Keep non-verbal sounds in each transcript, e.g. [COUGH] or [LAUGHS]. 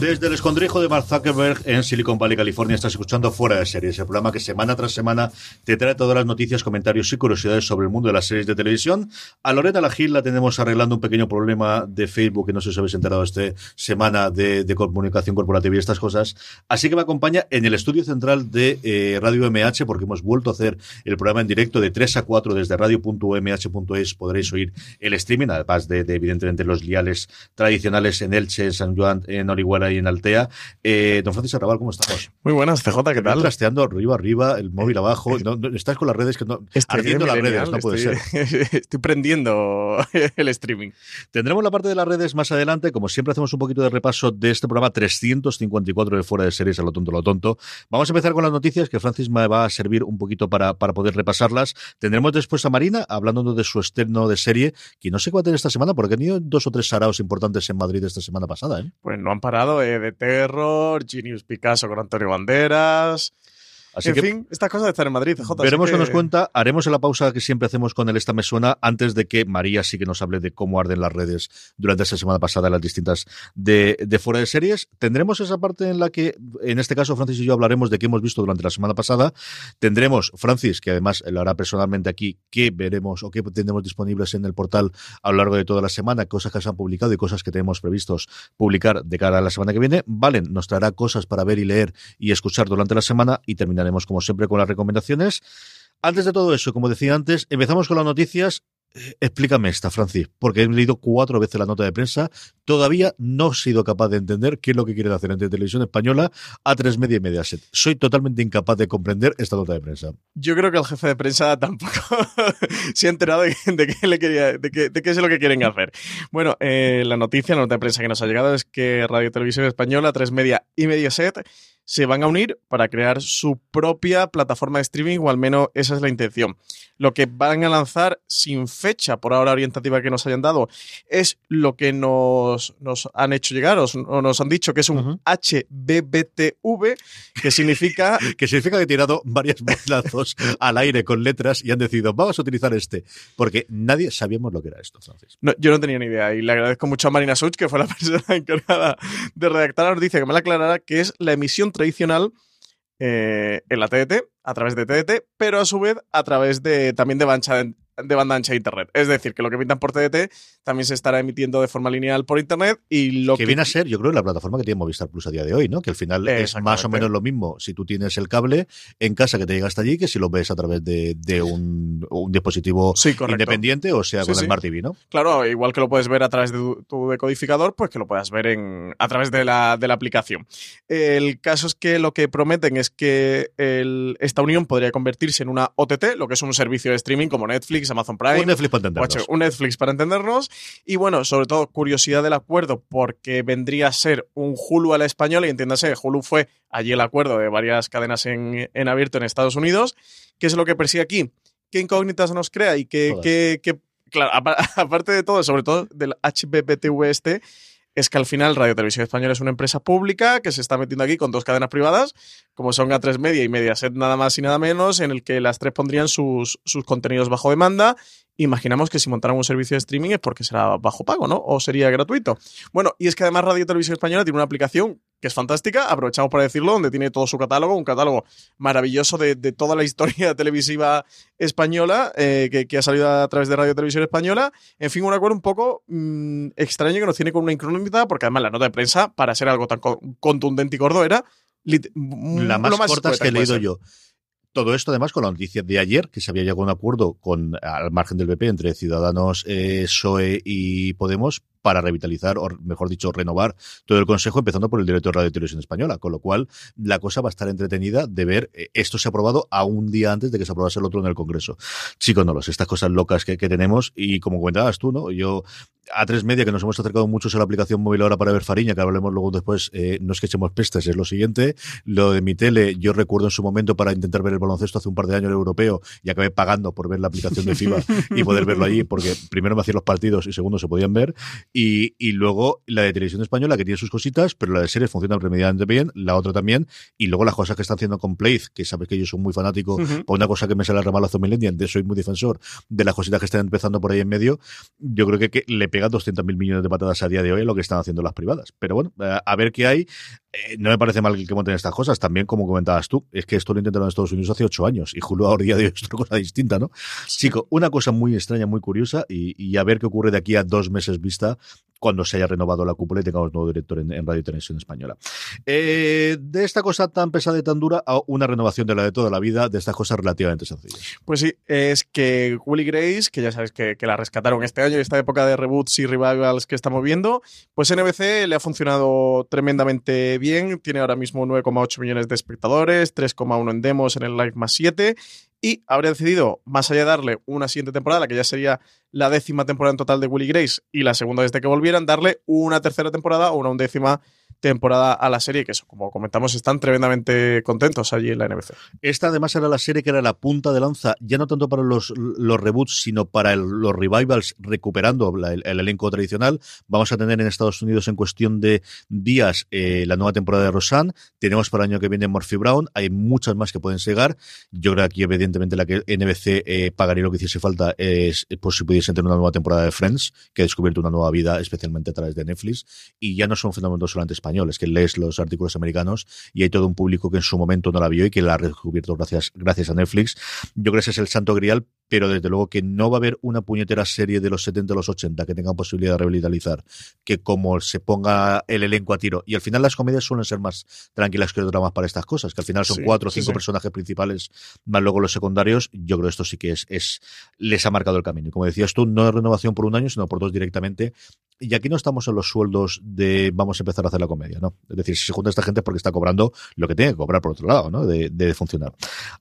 Desde el escondrijo de Mark Zuckerberg en Silicon Valley, California, estás escuchando Fuera de Series, el programa que semana tras semana te trae todas las noticias, comentarios y curiosidades sobre el mundo de las series de televisión. A Loreta Lagil la tenemos arreglando un pequeño problema de Facebook, que no sé si os habéis enterado esta semana de, de comunicación corporativa y estas cosas. Así que me acompaña en el estudio central de eh, Radio MH, porque hemos vuelto a hacer el programa en directo de 3 a 4 desde radio.mh.es. Podréis oír el streaming, además de, de, evidentemente los liales tradicionales en Elche, en San Juan, en Orihuela en Altea. Eh, don Francisco Arrabal, ¿cómo estamos? Muy buenas, CJ, ¿qué tal? Trasteando arriba, arriba, el móvil abajo. No, no, estás con las redes que no. Estoy ardiendo las genial, redes, no puede estoy, ser. [LAUGHS] Estoy prendiendo [LAUGHS] el streaming. Tendremos la parte de las redes más adelante. Como siempre, hacemos un poquito de repaso de este programa 354 de Fuera de Series a lo tonto, lo tonto. Vamos a empezar con las noticias que Francis me va a servir un poquito para, para poder repasarlas. Tendremos después a Marina hablando de su estreno de serie, que no sé cuál va a tener esta semana, porque ha tenido dos o tres saraos importantes en Madrid esta semana pasada. ¿eh? Pues no han parado de Terror, Genius Picasso con Antonio Banderas. Así en que fin, estas cosas de estar en Madrid, así Veremos que... qué nos cuenta. Haremos la pausa que siempre hacemos con el Esta Me Suena antes de que María sí que nos hable de cómo arden las redes durante esta semana pasada en las distintas de, de fuera de series. Tendremos esa parte en la que, en este caso, Francis y yo hablaremos de qué hemos visto durante la semana pasada. Tendremos, Francis, que además lo hará personalmente aquí, qué veremos o qué tendremos disponibles en el portal a lo largo de toda la semana, cosas que se han publicado y cosas que tenemos previstos publicar de cara a la semana que viene. Valen nos traerá cosas para ver y leer y escuchar durante la semana y terminaremos, como siempre, con las recomendaciones. Antes de todo eso, como decía antes, empezamos con las noticias. Eh, Explícame esta, Francis, porque he leído cuatro veces la nota de prensa. Todavía no he sido capaz de entender qué es lo que quieren hacer entre Televisión Española, A3 Media y Mediaset. Soy totalmente incapaz de comprender esta nota de prensa. Yo creo que el jefe de prensa [LAUGHS] tampoco [LAUGHS] se ha enterado de, qué le quería, de, qué, de qué es lo que quieren hacer. Bueno, eh, la noticia, la nota de prensa que nos ha llegado es que Radio Televisión Española, A3 Media y Mediaset se van a unir para crear su propia plataforma de streaming, o al menos esa es la intención. Lo que van a lanzar sin fecha, por ahora orientativa que nos hayan dado, es lo que nos, nos han hecho llegar, o, o nos han dicho que es un Ujú. HBBTV, que significa [LAUGHS] Que significa que he tirado varios bolazos al aire con letras y han decidido, vamos a utilizar este. Porque nadie sabíamos lo que era esto, Francis. No, yo no tenía ni idea y le agradezco mucho a Marina Such, que fue la [LAUGHS] persona encargada de redactar la noticia, que me la aclarara, que es la emisión tradicional eh, en la TDT, a través de TDT, pero a su vez a través de también de banda, ancha, de banda ancha de Internet. Es decir, que lo que emitan por TDT también se estará emitiendo de forma lineal por Internet y lo que, viene a ser, yo creo, la plataforma que tiene Movistar Plus a día de hoy, ¿no? Que al final es más o menos lo mismo si tú tienes el cable en casa que te llega hasta allí que si lo ves a través de, de un, un dispositivo Sí, independiente o sea con sí. el Smart TV, ¿no? Claro, igual que lo puedes ver a través de tu, tu decodificador, pues que lo puedas ver en, a través de la, de la aplicación. El caso es que lo que prometen es que el- esta unión podría convertirse en una OTT, lo que es un servicio de streaming como Netflix, Netflix, Amazon Prime. Un Netflix para entendernos. Un Netflix para entendernos. Y bueno, sobre todo, curiosidad del acuerdo, porque vendría a ser un Hulu a la española, y entiéndase, Hulu fue allí el acuerdo de varias cadenas en, en abierto en Estados Unidos. ¿Qué es lo que persigue aquí? ¿Qué incógnitas nos crea? Y que, que, que claro, [LAUGHS] aparte de todo, sobre todo del HBPTV este, es que al final Radio Televisión Española es una empresa pública que se está metiendo aquí con dos cadenas privadas, como son A3 Media y Mediaset nada más y nada menos, en el que las tres pondrían sus, sus contenidos bajo demanda imaginamos que si montaran un servicio de streaming es porque será bajo pago, ¿no? O sería gratuito. Bueno, y es que además Radio Televisión Española tiene una aplicación que es fantástica, aprovechamos para decirlo, donde tiene todo su catálogo, un catálogo maravilloso de, toda la [LAUGHS] historia televisiva española eh, que, ha salido a través de Radio Televisión Española. En fin, un acuerdo un poco mm, extraño que nos tiene con una incógnita, porque además la nota de prensa, para ser algo tan contundente y gordo, era la más, corta que he leído yo. Todo esto, además, con la noticia de ayer, que se había llegado a un acuerdo con, al margen del BP entre Ciudadanos, eh, PSOE y Podemos para revitalizar, o mejor dicho, renovar todo el Consejo, empezando por el director de Radio y Televisión Española. Con lo cual, la cosa va a estar entretenida de ver eh, esto se ha aprobado a un día antes de que se aprobase el otro en el Congreso. Chicos, no los, estas cosas locas que, que tenemos, y como comentabas tú, ¿no? Yo, a tres media, que nos hemos acercado mucho a la aplicación móvil ahora para ver Fariña, que hablemos luego después, eh, no es que echemos pestes, es lo siguiente. Lo de mi tele, yo recuerdo en su momento para intentar ver el baloncesto hace un par de años el europeo y acabé pagando por ver la aplicación de FIBA [LAUGHS] y poder verlo allí, porque primero me hacían los partidos y segundo se podían ver. Y, y luego la de televisión española, que tiene sus cositas, pero la de series funciona remediadamente bien, la otra también. Y luego las cosas que están haciendo con Play, que sabes que yo soy muy fanático, por una cosa que me sale remalazo millennial, de soy muy defensor de las cositas que están empezando por ahí en medio, yo creo que, que le pega 200 mil millones de patadas a día de hoy a lo que están haciendo las privadas. Pero bueno, a ver qué hay. Eh, no me parece mal que monten estas cosas. También, como comentabas tú, es que esto lo intentaron en Estados Unidos hace ocho años y Julio ahora día de otra cosa distinta, ¿no? Chico, una cosa muy extraña, muy curiosa y, a ver qué ocurre de aquí a dos meses vista cuando se haya renovado la cúpula y tengamos nuevo director en, Radio Televisión Española. Eh, de esta cosa tan pesada y tan dura a una renovación de la de toda la vida, de estas cosas relativamente sencillas. Pues sí, es que Willy Grace, que ya sabes que, que la rescataron este año y esta época de reboots y revivals que estamos viendo, pues NBC le ha funcionado tremendamente bien, tiene ahora mismo 9,8 millones de espectadores, 3,1 en demos en el live más 7 y habría decidido, más allá de darle una siguiente temporada, que ya sería la décima temporada en total de Willy Grace y la segunda desde que volvieran, darle una tercera temporada o una undécima temporada a la serie, que eso, como comentamos, están tremendamente contentos allí en la NBC. Esta además era la serie que era la punta de lanza, ya no tanto para los, los reboots, sino para los revivals, recuperando el, elenco tradicional. Vamos a tener en Estados Unidos en cuestión de días eh, la nueva temporada de Roseanne, tenemos para el año que viene Murphy Brown, hay muchas más que pueden llegar. Yo creo que aquí, evidentemente, la que NBC eh, pagaría lo que hiciese falta es pues si pudiesen tener una nueva temporada de Friends, que ha descubierto una nueva vida, especialmente a través de Netflix, y ya no son fundamentos solamente españoles es que lees los artículos americanos y hay todo un público que en su momento no la vio y que la ha descubierto gracias, gracias a Netflix. Yo creo que ese es el santo grial, pero desde luego que no va a haber una puñetera serie de los 70 o los 80 que tenga posibilidad de revitalizar, que como se ponga el elenco a tiro. Y al final las comedias suelen ser más tranquilas que los dramas para estas cosas, que al final son cuatro o cinco personajes principales, más luego los secundarios. Yo creo que esto sí que es, es, les ha marcado el camino. Y como decías tú, no es renovación por un año, sino por dos directamente. Y aquí no estamos en los sueldos de vamos a empezar a hacer la comedia, ¿no? Es decir, si se junta esta gente porque está cobrando lo que tiene que cobrar por otro lado, ¿no? De, funcionar.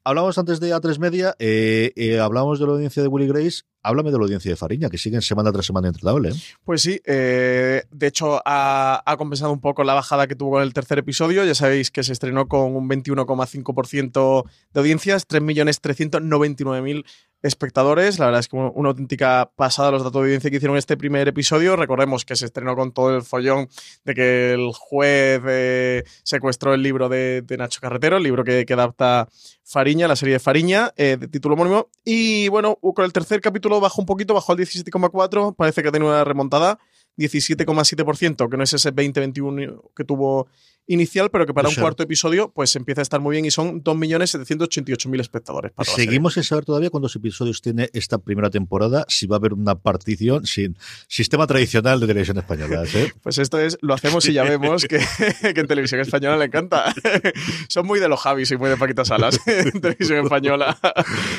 Hablamos antes de A3 Media, eh, eh, hablamos de la audiencia de Willy Grace, háblame de la audiencia de Fariña, que siguen semana tras semana intratable. ¿eh? Pues sí, de hecho ha, ha, compensado un poco la bajada que tuvo con el tercer episodio. Ya sabéis que se estrenó con un 21,5% de audiencias, 3.399.000 espectadores. La verdad es que una auténtica pasada los datos de audiencia que hicieron este primer episodio. Recordemos que se estrenó con todo el follón de que el juez eh, secuestró el libro de, Nacho Carretero, el libro que, adapta Fariña, la serie de Fariña, eh, de título homónimo. Y bueno, con el tercer capítulo bajó un poquito, bajó al 17,4. Parece que ha tenido una remontada. 17,7%, que no es ese 20-21 que tuvo inicial, pero que para un cuarto episodio pues empieza a estar muy bien y son 2.788.000 espectadores. Para Seguimos sin saber todavía cuántos episodios tiene esta primera temporada, si va a haber una partición sin sistema tradicional de televisión española. ¿eh? [LAUGHS] Pues esto es, lo hacemos y ya vemos que, [LAUGHS] en televisión española le encanta. [LAUGHS] son muy de los Javis y muy de Paquita Salas en televisión española.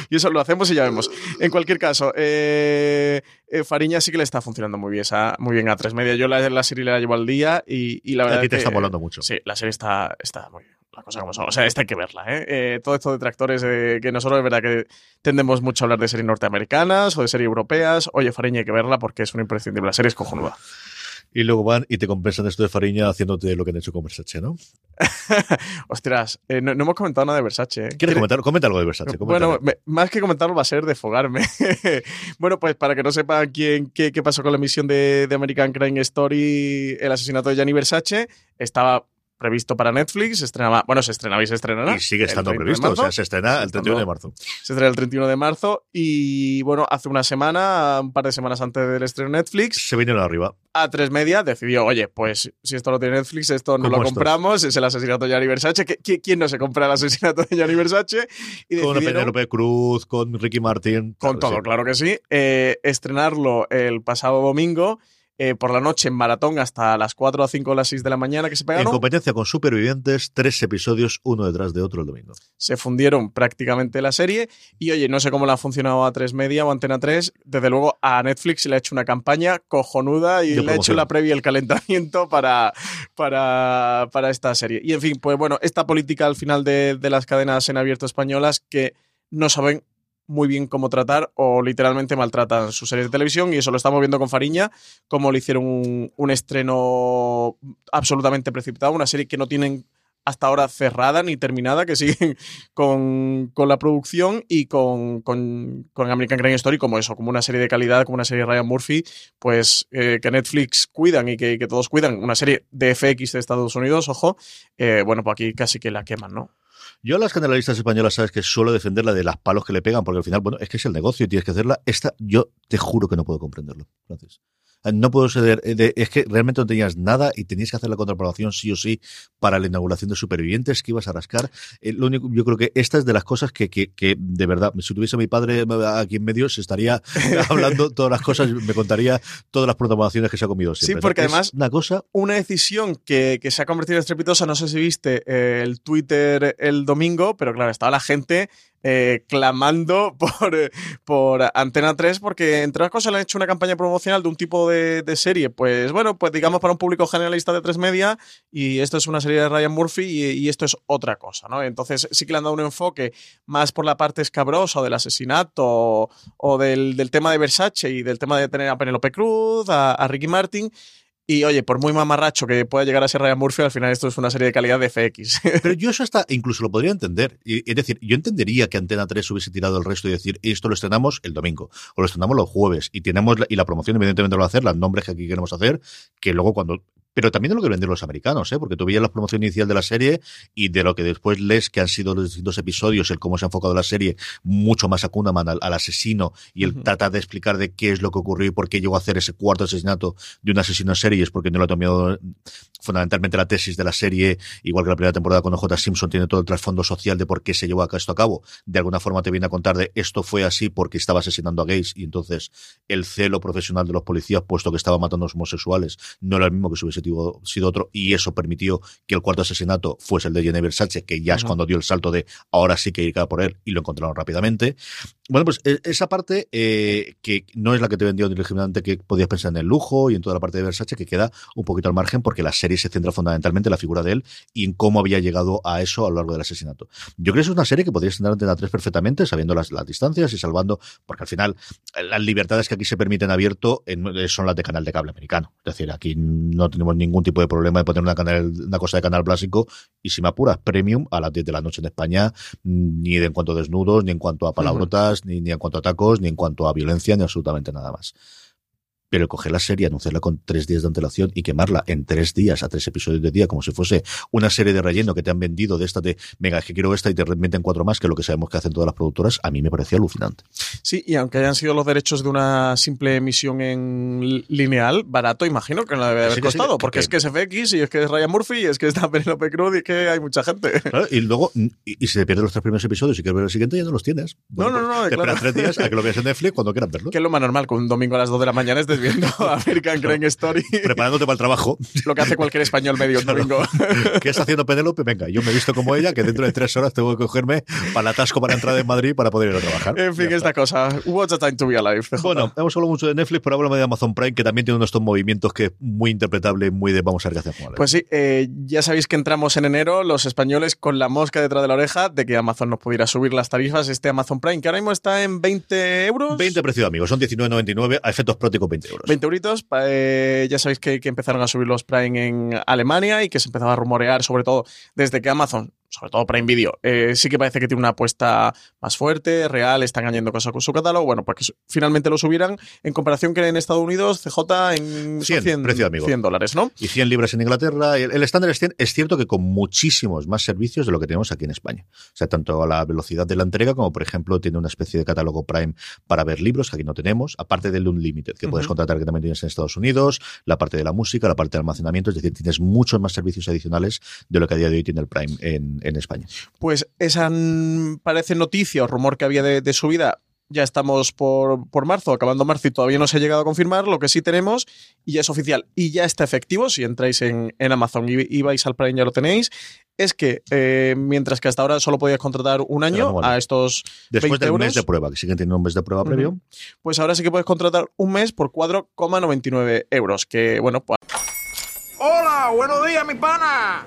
y eso lo hacemos y ya vemos. En cualquier caso, eh, eh, Fariña sí que le está funcionando muy bien, muy bien a tres media. Yo la, la serie la llevo al día y, la verdad. A ti te está volando mucho. Sí, la serie está, está muy bien. La cosa como son. O sea, esta hay que verla, ¿eh? eh todo esto de tractores, eh, que nosotros es verdad que tendemos mucho a hablar de series norteamericanas o de series europeas. Oye, Fariña, hay que verla porque es una imprescindible. La serie es cojonuda. Y luego van y te compensan esto de Fariña haciéndote lo que han hecho con Versace, ¿no? [LAUGHS] Ostras, eh, no, hemos comentado nada de Versace. ¿eh? ¿Quieres comentar? Comenta algo de Versace. Bueno, más que comentarlo va a ser defogarme. [LAUGHS] bueno, pues para que no sepan quién, qué, qué pasó con la emisión de, de American Crime Story, el asesinato de Gianni Versace, estaba previsto para Netflix, se estrenaba, bueno, se estrenaba y se estrenará. Y sigue estando previsto, o sea, se estrena el 31 de marzo. Se estrena el 31 de marzo y bueno, hace una semana, un par de semanas antes del estreno Netflix. Se vinieron arriba. A tres media decidió, oye, pues si esto lo tiene Netflix, esto no lo compramos, es el asesinato de Gianni Versace. ¿Quién no se compra el asesinato de Gianni Versace? Y con Penélope Cruz, con Ricky Martin. Con todo, claro que sí. Eh, estrenarlo el pasado domingo eh, por la noche en maratón hasta las 4 o 5 o las 6 de la mañana que se pegaron. En competencia con Supervivientes, tres episodios uno detrás de otro el domingo. Se fundieron prácticamente la serie y oye, no sé cómo le ha funcionado a 3 Media o Antena 3, desde luego a Netflix le ha hecho una campaña cojonuda y le ha hecho la previa el calentamiento para, para, para, esta serie. Y en fin, pues bueno, esta política al final de, de las cadenas en abierto españolas que no saben muy bien cómo tratar o literalmente maltratan sus series de televisión y eso lo estamos viendo con Fariña, como le hicieron un, estreno absolutamente precipitado, una serie que no tienen hasta ahora cerrada ni terminada, que siguen [LAUGHS] con, la producción y con, con, American Crime Story como eso, como una serie de calidad, como una serie de Ryan Murphy, pues eh, que Netflix cuidan y que, todos cuidan, una serie de FX de Estados Unidos, ojo, eh, bueno, pues aquí casi que la queman, ¿no? Yo a las generalistas españolas sabes que suelo defender la de las palos que le pegan, porque al final, bueno, es que es el negocio y tienes que hacerla. Esta, yo te juro que no puedo comprenderlo. Gracias. Eh, no puedo ceder. Eh, es que realmente no tenías nada y tenías que hacer la contraprobación sí o sí para la inauguración de supervivientes que ibas a rascar. Eh, lo único, yo creo que esta es de las cosas que, que, que, de verdad, si tuviese a mi padre aquí en medio, se estaría [LAUGHS] hablando todas las cosas, me contaría todas las programaciones que se ha comido siempre. Sí, porque además, una cosa. Una decisión que, que se ha convertido en estrepitosa, no sé si viste el Twitter el domingo, pero claro, estaba la gente eh, clamando [LAUGHS] por, por Antena 3 porque entre otras cosas le han hecho una campaña promocional de un tipo de, serie, pues bueno, pues digamos para un público generalista de tres media y esto es una serie de Ryan Murphy y, esto es otra cosa, ¿no? Entonces sí que le han dado un enfoque más por la parte escabrosa del asesinato o, del, tema de Versace y del tema de tener a Penelope Cruz, a Ricky Martin y oye, por muy mamarracho que pueda llegar a ser Ryan Murphy, al final esto es una serie de calidad de FX. [LAUGHS] Pero yo eso hasta incluso lo podría entender. Es decir, yo entendería que Antena 3 hubiese tirado el resto y decir, esto lo estrenamos el domingo, o lo estrenamos los jueves, y tenemos y la promoción evidentemente lo va a hacer, los nombres que aquí queremos hacer, que luego cuando pero también de lo que venden los americanos, ¿eh? porque tú veías la promoción inicial de la serie y de lo que después lees que han sido los distintos episodios, el cómo se ha enfocado la serie, mucho más a Kunaman, al, asesino, y el tratar de explicar de qué es lo que ocurrió y por qué llegó a hacer ese cuarto asesinato de un asesino en serie, es porque no lo ha tomado fundamentalmente la tesis de la serie, igual que la primera temporada con OJ Simpson, tiene todo el trasfondo social de por qué se llevó esto a cabo. De alguna forma te viene a contar de esto fue así porque estaba asesinando a gays y entonces el celo profesional de los policías, puesto que estaba matando a los homosexuales, no era el mismo que si hubiese sido otro y eso permitió que el cuarto asesinato fuese el de Jenny Versace, que ya es cuando dio el salto de ahora sí que ir por él y lo encontraron rápidamente. Bueno, pues e, esa parte eh, que no es la que te vendió originalmente, que podías pensar en el lujo y en toda la parte de Versace, que queda un poquito al margen porque la serie se centra fundamentalmente en la figura de él y en cómo había llegado a eso a lo largo del asesinato. Yo creo que es una serie que podrías tener Antena 3 perfectamente, sabiendo las, las, distancias y salvando, porque al final las libertades que aquí se permiten abierto son las de canal de cable americano. Es decir, aquí no tenemos ningún tipo de problema de poner una, canal, una cosa de canal clásico y si me apuras, premium a las 10 de la noche en España, ni en cuanto a desnudos, ni en cuanto a palabrotas, ni, ni en cuanto a tacos, ni en cuanto a violencia, ni absolutamente nada más pero coger la serie, anunciarla con tres días de antelación y quemarla en tres días a tres episodios de día, como si fuese una serie de relleno que te han vendido de esta de, venga, es que quiero esta y te remiten cuatro más, que lo que sabemos que hacen todas las productoras, a mí me parecía alucinante. Sí, y aunque hayan sido los derechos de una simple emisión en lineal, barato, imagino que no debe haber costado, porque es que es FX y es que es Ryan Murphy y es que está [LAUGHS] Penelope Cruz y que hay mucha gente. y luego, y, si te pierdes los tres primeros episodios y quieres ver el siguiente, ya no los tienes. no, no, no. Te claro. tres días a que lo veas en Netflix cuando quieras verlo. [LAUGHS] Que es lo más normal, con un domingo a las dos de la mañana es viendo [LAUGHS] American Story. Preparándote para el trabajo. Lo que hace cualquier español medio [LAUGHS] domingo. [LAUGHS] ¿Qué está haciendo Penélope? Venga, yo me he visto como ella, que dentro de tres horas tengo que cogerme para el atasco para entrar en Madrid para poder ir a trabajar. En fin, esta cosa. What a time to be alive. Bueno, hemos hablado mucho de Netflix, pero hablamos de Amazon Prime, que también tiene uno de estos movimientos que es muy interpretable, muy de vamos a ver qué hacemos. Pues sí, eh, ya sabéis que entramos en enero los españoles con la mosca detrás de la oreja de que Amazon nos pudiera subir las tarifas. Este Amazon Prime, que ahora mismo está en 20 euros. 20 precio amigos, son 19.99, a efectos prácticos 20 euros. 20 euritos. pa- eh, ya sabéis que, que empezaron a subir los Prime en Alemania y que se empezaba a rumorear, sobre todo desde que Amazon, sobre todo Prime Video, eh, sí que parece que tiene una apuesta más fuerte, real, están añadiendo cosas con su catálogo. Bueno, pues que finalmente lo subieran en comparación que en Estados Unidos, CJ en son 100, precio amigo. 100 dólares, ¿no? Y 100 libras en Inglaterra. El, estándar es 100. Es cierto que con muchísimos más servicios de lo que tenemos aquí en España. O sea, tanto a la velocidad de la entrega como, por ejemplo, tiene una especie de catálogo Prime para ver libros, que aquí no tenemos, aparte del Unlimited, que puedes contratar que también tienes en Estados Unidos, la parte de la música, la parte de almacenamiento, es decir, tienes muchos más servicios adicionales de lo que a día de hoy tiene el Prime en, en España. Pues esa mm, parece noticia o rumor que había de, de subida. Ya estamos por, por marzo, acabando marzo y todavía no se ha llegado a confirmar. Lo que sí tenemos, y ya es oficial y ya está efectivo, si entráis en, en Amazon y, y vais al Prime ya lo tenéis, es que eh, mientras que hasta ahora solo podías contratar un año a estos Después 20 del euros, mes de prueba, que siguen teniendo un mes de prueba previo. pues ahora sí que puedes contratar un mes por 4,99 euros. Que bueno, pues Hola, buenos días, mi pana.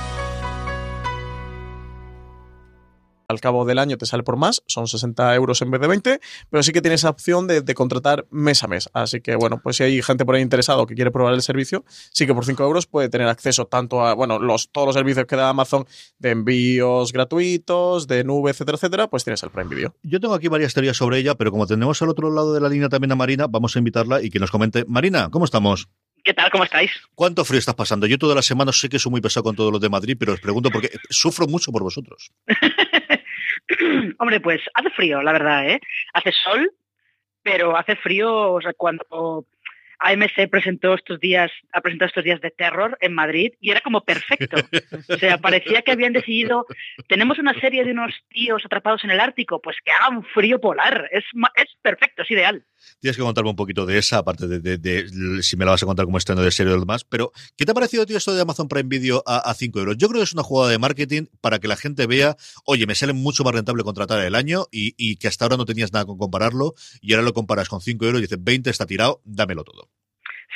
Al cabo del año te sale por más, son 60 euros en vez de 20, pero sí que tienes esa opción de, de contratar mes a mes. Así que, bueno, pues si hay gente por ahí interesado que quiere probar el servicio, sí que por 5 euros puede tener acceso tanto a, bueno, los, todos los servicios que da Amazon de envíos gratuitos, de nube, etcétera, etcétera, pues tienes el Prime Video. Yo tengo aquí varias teorías sobre ella, pero como tenemos al otro lado de la línea también a Marina, vamos a invitarla y que nos comente. Marina, ¿cómo estamos? ¿Qué tal? ¿Cómo estáis? ¿Cuánto frío estás pasando? Yo todas las semanas sé que soy muy pesado con todos los de Madrid, pero os pregunto porque sufro mucho por vosotros. [LAUGHS] [CLEARS THROAT] Hombre, pues hace frío, la verdad, ¿eh? Hace sol, pero hace frío, o sea, cuando AMC presentó estos días, ha presentado estos días de terror en Madrid y era como perfecto. O sea, parecía que habían decidido, tenemos una serie de unos tíos atrapados en el Ártico, pues que haga un frío polar. Es, es perfecto, es ideal. Tienes que contarme un poquito de esa, aparte de, si me la vas a contar como estreno de serie o demás. Pero, ¿qué te ha parecido, tío, esto de Amazon Prime Video a, a 5 euros? Yo creo que es una jugada de marketing para que la gente vea, oye, me sale mucho más rentable contratar el año y, que hasta ahora no tenías nada con compararlo y ahora lo comparas con 5 euros y dices, 20 está tirado, dámelo todo.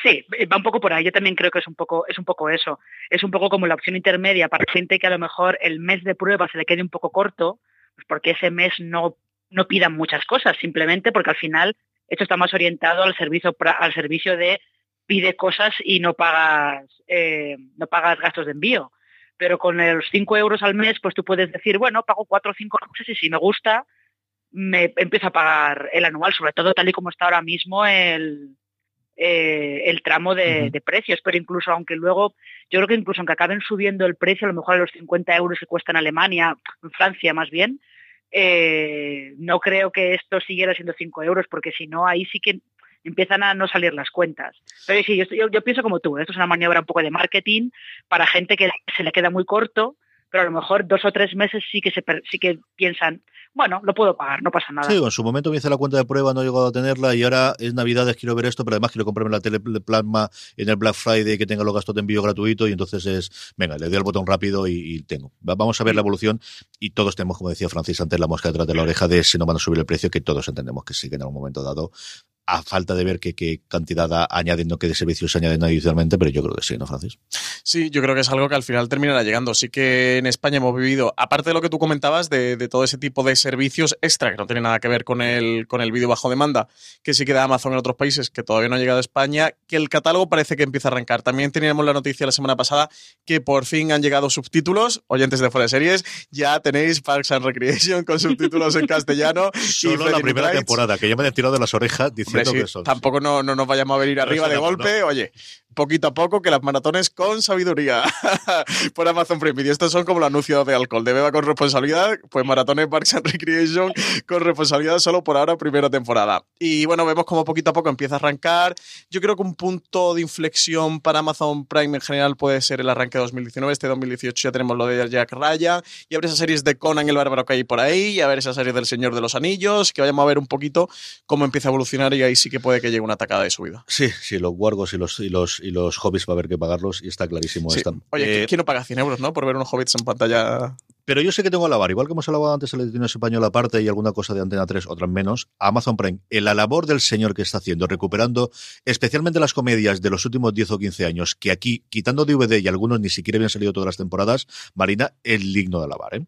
Sí, va un poco por ahí. Yo también creo que es un poco, es un poco eso. Es un poco como la opción intermedia para gente que a lo mejor el mes de prueba se le quede un poco corto, pues porque ese mes no, no pidan muchas cosas, simplemente porque al final esto está más orientado al servicio, al servicio de pide cosas y no pagas, eh, no pagas gastos de envío. Pero con los 5 euros al mes, pues tú puedes decir, bueno, pago 4 o 5 meses y si me gusta, me empiezo a pagar el anual, sobre todo tal y como está ahora mismo el, eh, el tramo de, de precios, pero incluso aunque luego, yo creo que incluso aunque acaben subiendo el precio, a lo mejor a los 50 euros que cuesta en Alemania, en Francia más bien, eh, no creo que esto siguiera siendo 5 euros, porque si no, ahí sí que empiezan a no salir las cuentas. Pero sí, yo, yo, pienso como tú, esto es una maniobra un poco de marketing para gente que se le queda muy corto, pero a lo mejor dos o tres meses sí que se sí que piensan, bueno, lo puedo pagar, no pasa nada. Sí, en su momento me hice la cuenta de prueba, no he llegado a tenerla y ahora es Navidades, quiero ver esto, pero además quiero comprarme la tele plasma en el Black Friday que tenga los gastos de envío gratuito y entonces es, venga, le doy al botón rápido y, y tengo. Va- Vamos a ver la evolución y todos tenemos, como decía Francis antes, la mosca detrás de la oreja de si no van a subir el precio, que todos entendemos que sí, que en algún momento dado, a falta de ver qué, qué cantidad añaden, no qué de servicios se añaden adicionalmente, pero yo creo que sí, ¿no, Francis? Sí, yo creo que es algo que al final terminará llegando. Sí que en España hemos vivido, aparte de lo que tú comentabas, de, de todo ese tipo de servicios extra que no tiene nada que ver con el, con el vídeo bajo demanda, que sí que da Amazon en otros países, que todavía no ha llegado a España, que el catálogo parece que empieza a arrancar. También teníamos la noticia la semana pasada que por fin han llegado subtítulos, oyentes de fuera de series, ya tenéis Parks and Recreation con subtítulos en castellano. y Solo la Friday primera temporada, que ya me han tirado de las orejas Hombre, diciendo sí, que son. tampoco no, no nos vayamos a venir arriba de golpe. Oye, poquito a poco, que las maratones con sabiduría [LAUGHS] por Amazon Prime Video. Estos son como los anuncios de alcohol, de beba con responsabilidad, pues maratones Parks and Recreation con responsabilidad solo por ahora, primera temporada. Y bueno, vemos como poquito a poco empieza a arrancar. Yo creo que un punto de inflexión para Amazon Prime en general puede ser el arranque de 2019. Este 2018 ya tenemos lo de Jack Ryan y ver esas series de Conan el Bárbaro que hay por ahí, y a ver esas series del Señor de los Anillos, que vayamos a ver un poquito cómo empieza a evolucionar y ahí sí que puede que llegue una atacada de subida. Sí, sí, los wargos y los, y los, y los hobbits va a haber que pagarlos y está clarísimo. Sí. Oye, Eh, ¿quién no paga 100 euros, no? Por ver unos hobbits en pantalla. Pero yo sé que tengo a lavar, igual que hemos hablado antes de la edición española aparte y alguna cosa de Antena 3, otras menos, Amazon Prime, en la labor del señor que está haciendo, recuperando especialmente las comedias de los últimos 10 o 15 años, que aquí, quitando DVD y algunos ni siquiera habían salido todas las temporadas, Marina, el digno de alabar, ¿eh?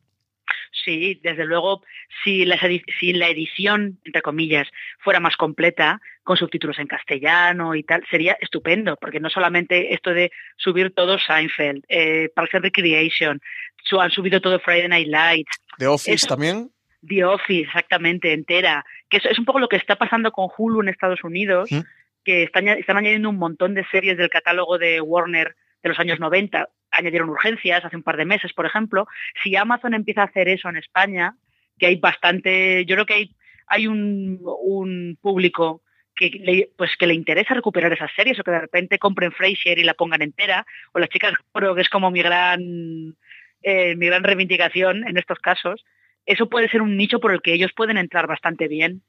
Sí, desde luego, si, las si la edición, entre comillas, fuera más completa, con subtítulos en castellano y tal, sería estupendo, porque no solamente esto de subir todo Seinfeld, eh, Parks and Recreation, su- han subido todo Friday Night Lights, The Office también. The Office, exactamente, entera, que eso es un poco lo que está pasando con Hulu en Estados Unidos, ¿Mm? que están, están añadiendo un montón de series del catálogo de Warner de los años 90, añadieron urgencias hace un par de meses, por ejemplo. Si Amazon empieza a hacer eso en España, que hay bastante, yo creo que hay, hay un, un público que le, pues que le interesa recuperar esas series o que de repente compren Frasier y la pongan entera, o las chicas oro, que es como mi gran, eh, mi gran reivindicación en estos casos, eso puede ser un nicho por el que ellos pueden entrar bastante bien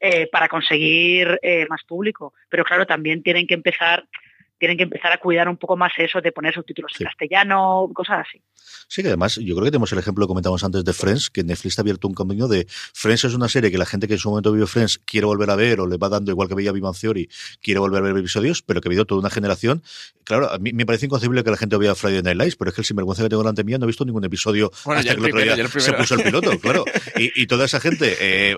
eh, para conseguir eh, más público. Pero claro, también tienen que empezar tienen que empezar a cuidar un poco más eso de poner subtítulos Sí. en castellano, cosas así. Sí, que además yo creo que tenemos el ejemplo que comentábamos antes de Friends, que Netflix ha abierto un camino de Friends es una serie que la gente que en su momento vio Friends quiere volver a ver o le va dando igual que veía Bang Theory, quiere volver a ver episodios, pero que ha habido toda una generación. Claro, a mí me parece inconcebible que la gente vea Friday Night Lights, pero es que el sinvergüenza que tengo delante mía no he visto ningún episodio Bueno, hasta que el otro primero, día se puso el piloto, claro. [LAUGHS] Y, y toda esa gente, eh,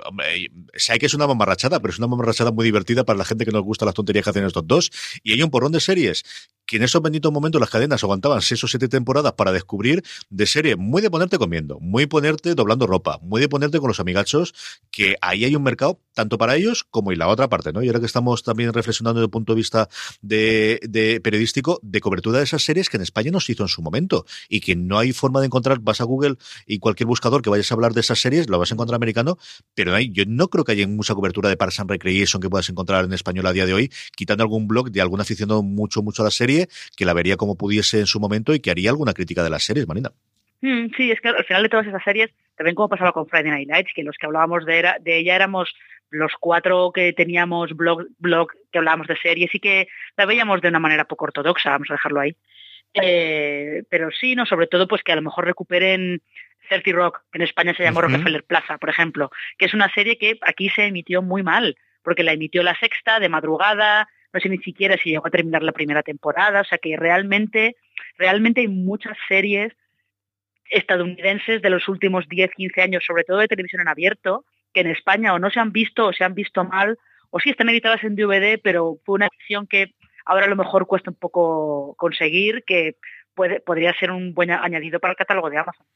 sé que es una mamarrachada, pero es una mamarrachada muy divertida para la gente que nos gusta las tonterías que hacen estos dos. Y hay un porrón de series que en esos benditos momentos las cadenas aguantaban seis o siete temporadas para descubrir de serie muy de ponerte comiendo, muy ponerte doblando ropa, muy de ponerte con los amigachos, que ahí hay un mercado tanto para ellos como y la otra parte, ¿no? Y ahora que estamos también reflexionando desde el punto de vista de, periodístico, de cobertura de esas series que en España no se hizo en su momento y que no hay forma de encontrar, vas a Google y cualquier buscador que vayas a hablar de esas series, lo vas a encontrar americano, pero yo no creo que haya mucha cobertura de Parks and Recreation que puedas encontrar en español a día de hoy, quitando algún blog de algún aficionado mucho, mucho a la serie, que la vería como pudiese en su momento y que haría alguna crítica de las series, Marina. Mm, sí, es que al final de todas esas series, también como pasaba con Friday Night Lights, que los que hablábamos de, era, de ella éramos los cuatro que teníamos blog, blog que hablábamos de series y que la veíamos de una manera poco ortodoxa, vamos a dejarlo ahí. Eh, pero sí, no, sobre todo pues que a lo mejor recuperen 30 Rock, que en España se llamó Ujú. Rockefeller Plaza, por ejemplo, que es una serie que aquí se emitió muy mal, porque la emitió la sexta de madrugada, no sé ni siquiera si llegó a terminar la primera temporada, o sea que realmente, realmente hay muchas series estadounidenses de los últimos 10, 15 años, sobre todo de televisión en abierto, que en España o no se han visto o se han visto mal, o sí están editadas en DVD, pero fue una edición que ahora a lo mejor cuesta un poco conseguir, que puede, podría ser un buen añadido para el catálogo de Amazon.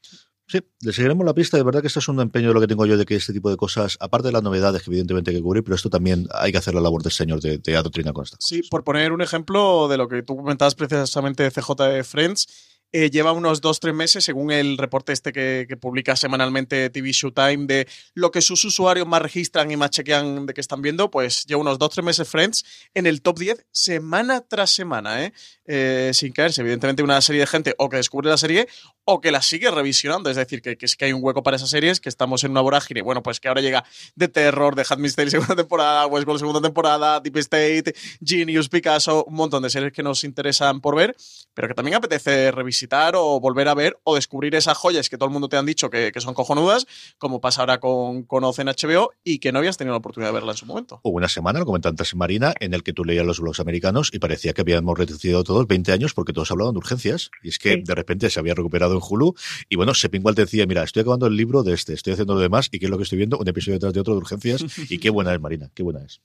Sí, le seguiremos la pista. De verdad que esto es un empeño de lo que tengo yo de que este tipo de cosas, aparte de las novedades que evidentemente hay que cubrir, pero esto también hay que hacer la labor del señor de, de adoctrina constante. Sí, por poner un ejemplo de lo que tú comentabas precisamente de CJ de Friends, eh, lleva unos dos, tres meses, según el reporte este que, publica semanalmente TV Showtime, de lo que sus usuarios más registran y más chequean de que están viendo, pues lleva unos dos, tres meses Friends en el top 10 semana tras semana, ¿eh? Eh, sin caerse. Evidentemente, una serie de gente o que descubre la serie o que la sigue revisionando. Es decir, que, que es que hay un hueco para esas series, que estamos en una vorágine. Bueno, pues que ahora llega The Terror, The Handmaid's [LAUGHS] Tale segunda temporada, Westworld segunda temporada, Deep State, Genius, Picasso, un montón de series que nos interesan por ver, pero que también apetece revisitar o volver a ver o descubrir esas joyas que todo el mundo te han dicho que, que son cojonudas, como pasa ahora con, con Oz en HBO y que no habías tenido la oportunidad de verla en su momento. Hubo una semana, lo comenté antes en Marina, en el que tú leías los blogs americanos y parecía que habíamos reducido todos 20 años porque todos hablaban de urgencias. Y es que Sí. de repente se había recuperado en Hulu. Y bueno, Sepingual decía, mira, estoy acabando el libro de este, estoy haciendo lo demás y qué es lo que estoy viendo, un episodio detrás de otro de urgencias. y qué buena es, Marina, qué buena es.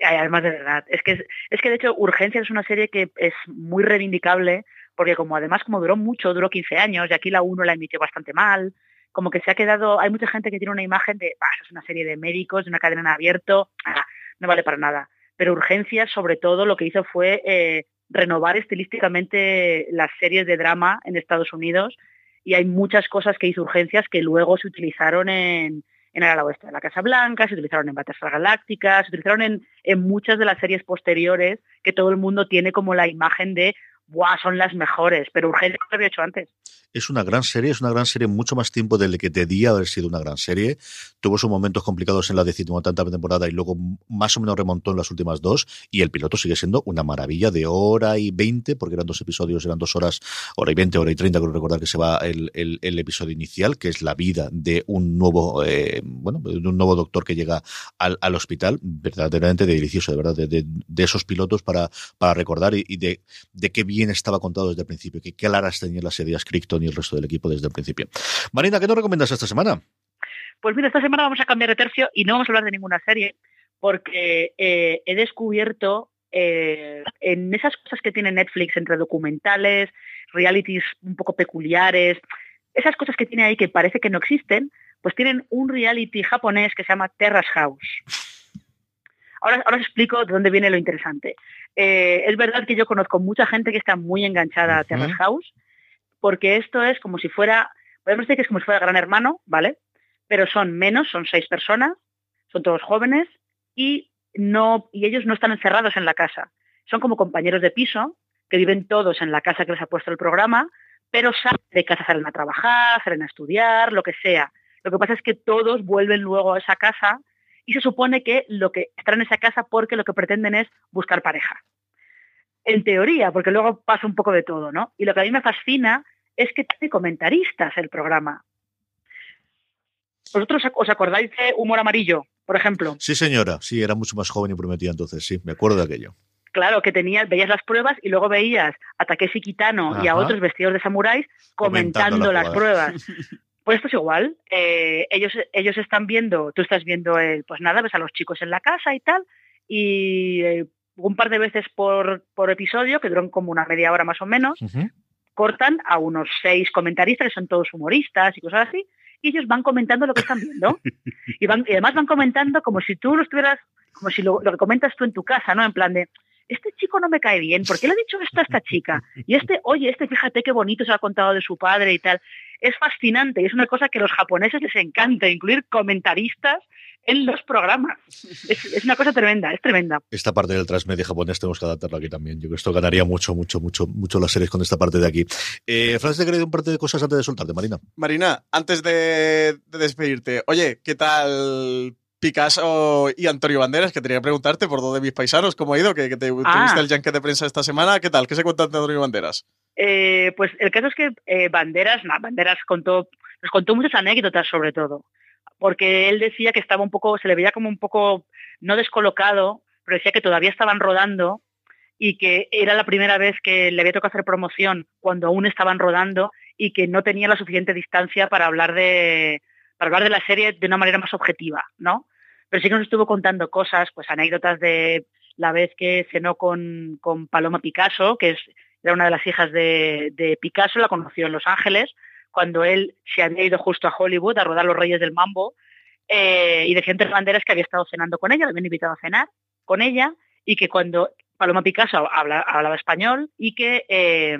Además de verdad, es que, es que de hecho Urgencia es una serie que es muy reivindicable, porque como además como duró mucho, duró 15 años, y aquí la 1 la emitió bastante mal, como que se ha quedado, hay mucha gente que tiene una imagen de, "Bah, eso es una serie de médicos, de una cadena en abierto, ah, no vale para nada. Pero Urgencia, sobre todo, lo que hizo fue eh, renovar estilísticamente las series de drama en Estados Unidos y hay muchas cosas que hizo urgencias que luego se utilizaron en, en el ala oeste de la Casa Blanca, se utilizaron en Battlestar Galáctica, se utilizaron en, en muchas de las series posteriores que todo el mundo tiene como la imagen de ¡buah! son las mejores, pero urgente lo había hecho antes. Es una gran serie, es una gran serie mucho más tiempo del que debía haber sido una gran serie. Tuvo sus momentos complicados en la decimotanta temporada y luego más o menos remontó en las últimas dos. Y el piloto sigue siendo una maravilla de hora y veinte, porque eran dos episodios, eran dos horas, hora y veinte, hora y treinta, creo recordar que se va el, el, episodio inicial, que es la vida de un nuevo, eh, bueno, de un nuevo doctor que llega al, al hospital. Verdaderamente delicioso, de verdad, de, de, esos pilotos para, para recordar y, y de, de qué bien estaba contado desde el principio, que claras tenían las ideas Crichton y el resto del equipo desde el principio. Marina, ¿qué nos recomiendas esta semana? Pues mira, esta semana vamos a cambiar de tercio y no vamos a hablar de ninguna serie, porque eh, he descubierto eh, en esas cosas que tiene Netflix entre documentales, realities un poco peculiares, esas cosas que tiene ahí que parece que no existen, pues tienen un reality japonés que se llama Terrace House. Ahora, ahora os explico de dónde viene lo interesante. Eh, es verdad que yo conozco mucha gente que está muy enganchada a Terrace House, porque esto es como si fuera, podemos decir que es como si fuera Gran Hermano, ¿vale? Pero son menos, son seis personas, son todos jóvenes y no y ellos no están encerrados en la casa. Son como compañeros de piso que viven todos en la casa que les ha puesto el programa, pero salen de casa, salen a trabajar, salen a estudiar, lo que sea. Lo que pasa es que todos vuelven luego a esa casa y se supone que lo que están en esa casa porque lo que pretenden es buscar pareja. En teoría, porque luego pasa un poco de todo, ¿no? Y lo que a mí me fascina es que tiene comentaristas el programa. ¿Vosotros os acordáis de Humor Amarillo, por ejemplo? Sí, señora. Sí, era mucho más joven y prometía entonces, sí, me acuerdo de aquello. Claro, que tenías, veías las pruebas y luego veías a Takeshi Kitano Ajá. y a otros vestidos de samuráis comentando, comentando las pruebas. [LAUGHS] Pues esto es igual. Eh, ellos, ellos están viendo, tú estás viendo, el, pues nada, ves a los chicos en la casa y tal, y eh, un par de veces por, por, episodio, que duran como una media hora más o menos, uh -huh. cortan a unos seis comentaristas, que son todos humoristas y cosas así, y ellos van comentando lo que están viendo. [LAUGHS] y, van, y además van comentando como si tú lo estuvieras, como si lo, lo que comentas tú en tu casa, ¿no? En plan de, este chico no me cae bien, ¿por qué le ha dicho esto a esta chica? Y este, oye, este fíjate qué bonito se lo ha contado de su padre y tal. Es fascinante y es una cosa que a los japoneses les encanta, incluir comentaristas en los programas. Es, es, una cosa tremenda, es tremenda. Esta parte del transmedia japonés tenemos que adaptarla aquí también. Yo creo que esto ganaría mucho, mucho, mucho, mucho las series con esta parte de aquí. Eh, Francis, te quería un par de cosas antes de soltarte, Marina. Marina, antes de, de despedirte, oye, ¿qué tal Picasso y Antonio Banderas, que tenía que preguntarte por dos de mis paisanos, ¿cómo ha ido? Que, que te, ah. tuviste el yanque de prensa esta semana. ¿Qué tal? ¿Qué se cuenta de Antonio Banderas? Eh, pues el caso es que eh, Banderas, nah, Banderas contó, nos contó muchas anécdotas sobre todo, porque él decía que estaba un poco, se le veía como un poco, no descolocado, pero decía que todavía estaban rodando y que era la primera vez que le había tocado hacer promoción cuando aún estaban rodando y que no tenía la suficiente distancia para hablar de, para hablar de la serie de una manera más objetiva, ¿no? Pero sí que nos estuvo contando cosas, pues anécdotas de la vez que cenó con, con Paloma Picasso, que es, era una de las hijas de, Picasso, la conoció en Los Ángeles, cuando él se había ido justo a Hollywood a rodar Los Reyes del Mambo, eh, y decía entre banderas que había estado cenando con ella, le habían invitado a cenar con ella, y que cuando Paloma Picasso habla, hablaba español, y que eh,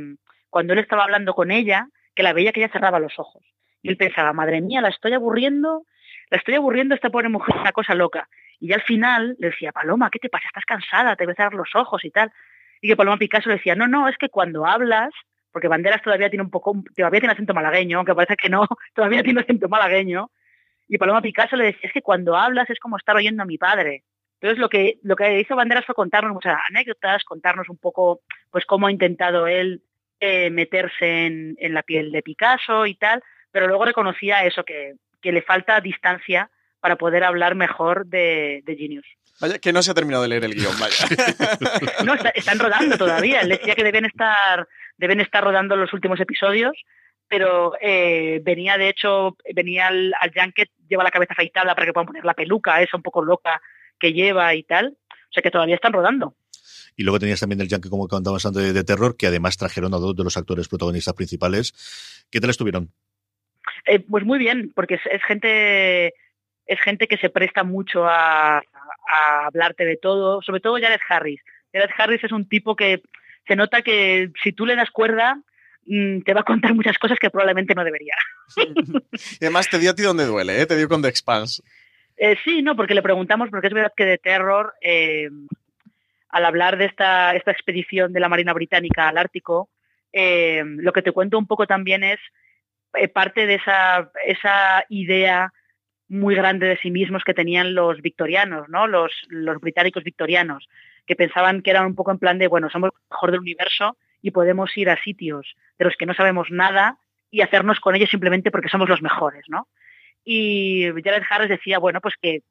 cuando él estaba hablando con ella, que la veía que ella cerraba los ojos. Él pensaba, madre mía, la estoy aburriendo, la estoy aburriendo esta pobre mujer, una cosa loca. Y ya al final le decía, Paloma, ¿qué te pasa? Estás cansada, te voy a cerrar los ojos y tal. Y que Paloma Picasso le decía, no, no, es que cuando hablas, porque Banderas todavía tiene un poco, todavía tiene acento malagueño, aunque parece que no, [LAUGHS] todavía tiene acento malagueño. Y Paloma Picasso le decía, es que cuando hablas es como estar oyendo a mi padre. Entonces lo que, lo que hizo Banderas fue contarnos muchas anécdotas, contarnos un poco pues cómo ha intentado él eh, meterse en la piel de Picasso y tal, pero luego reconocía eso, que, que le falta distancia para poder hablar mejor de, de, Genius. Vaya, que no se ha terminado de leer el guion, vaya. [LAUGHS] no, está, están rodando todavía. Él decía que deben estar, deben estar rodando los últimos episodios, pero eh, venía, de hecho, venía al, al Junket, lleva la cabeza afeitada para que puedan poner la peluca, esa un poco loca que lleva y tal. O sea que todavía están rodando. Y luego tenías también el Junket, como contabas antes, de, de terror, que además trajeron a dos de los actores protagonistas principales. ¿Qué tal estuvieron? Eh, pues muy bien, porque es, es, gente es gente que se presta mucho a, a, hablarte de todo, sobre todo Jared Harris. Jared Harris es un tipo que se nota que si tú le das cuerda, mm, te va a contar muchas cosas que probablemente no debería. [LAUGHS] y además te dio a ti donde duele, ¿eh? te dio con The Expanse. Eh, sí, no, porque le preguntamos, porque es verdad que de terror, eh, al hablar de esta, esta expedición de la Marina Británica al Ártico, lo que te cuento un poco también es parte de esa, esa idea muy grande de sí mismos que tenían los victorianos, ¿no? Los, los británicos victorianos, que pensaban que eran un poco en plan de, bueno, somos mejor del universo y podemos ir a sitios de los que no sabemos nada y hacernos con ellos simplemente porque somos los mejores, ¿no? Y Jared Harris decía, bueno, pues que,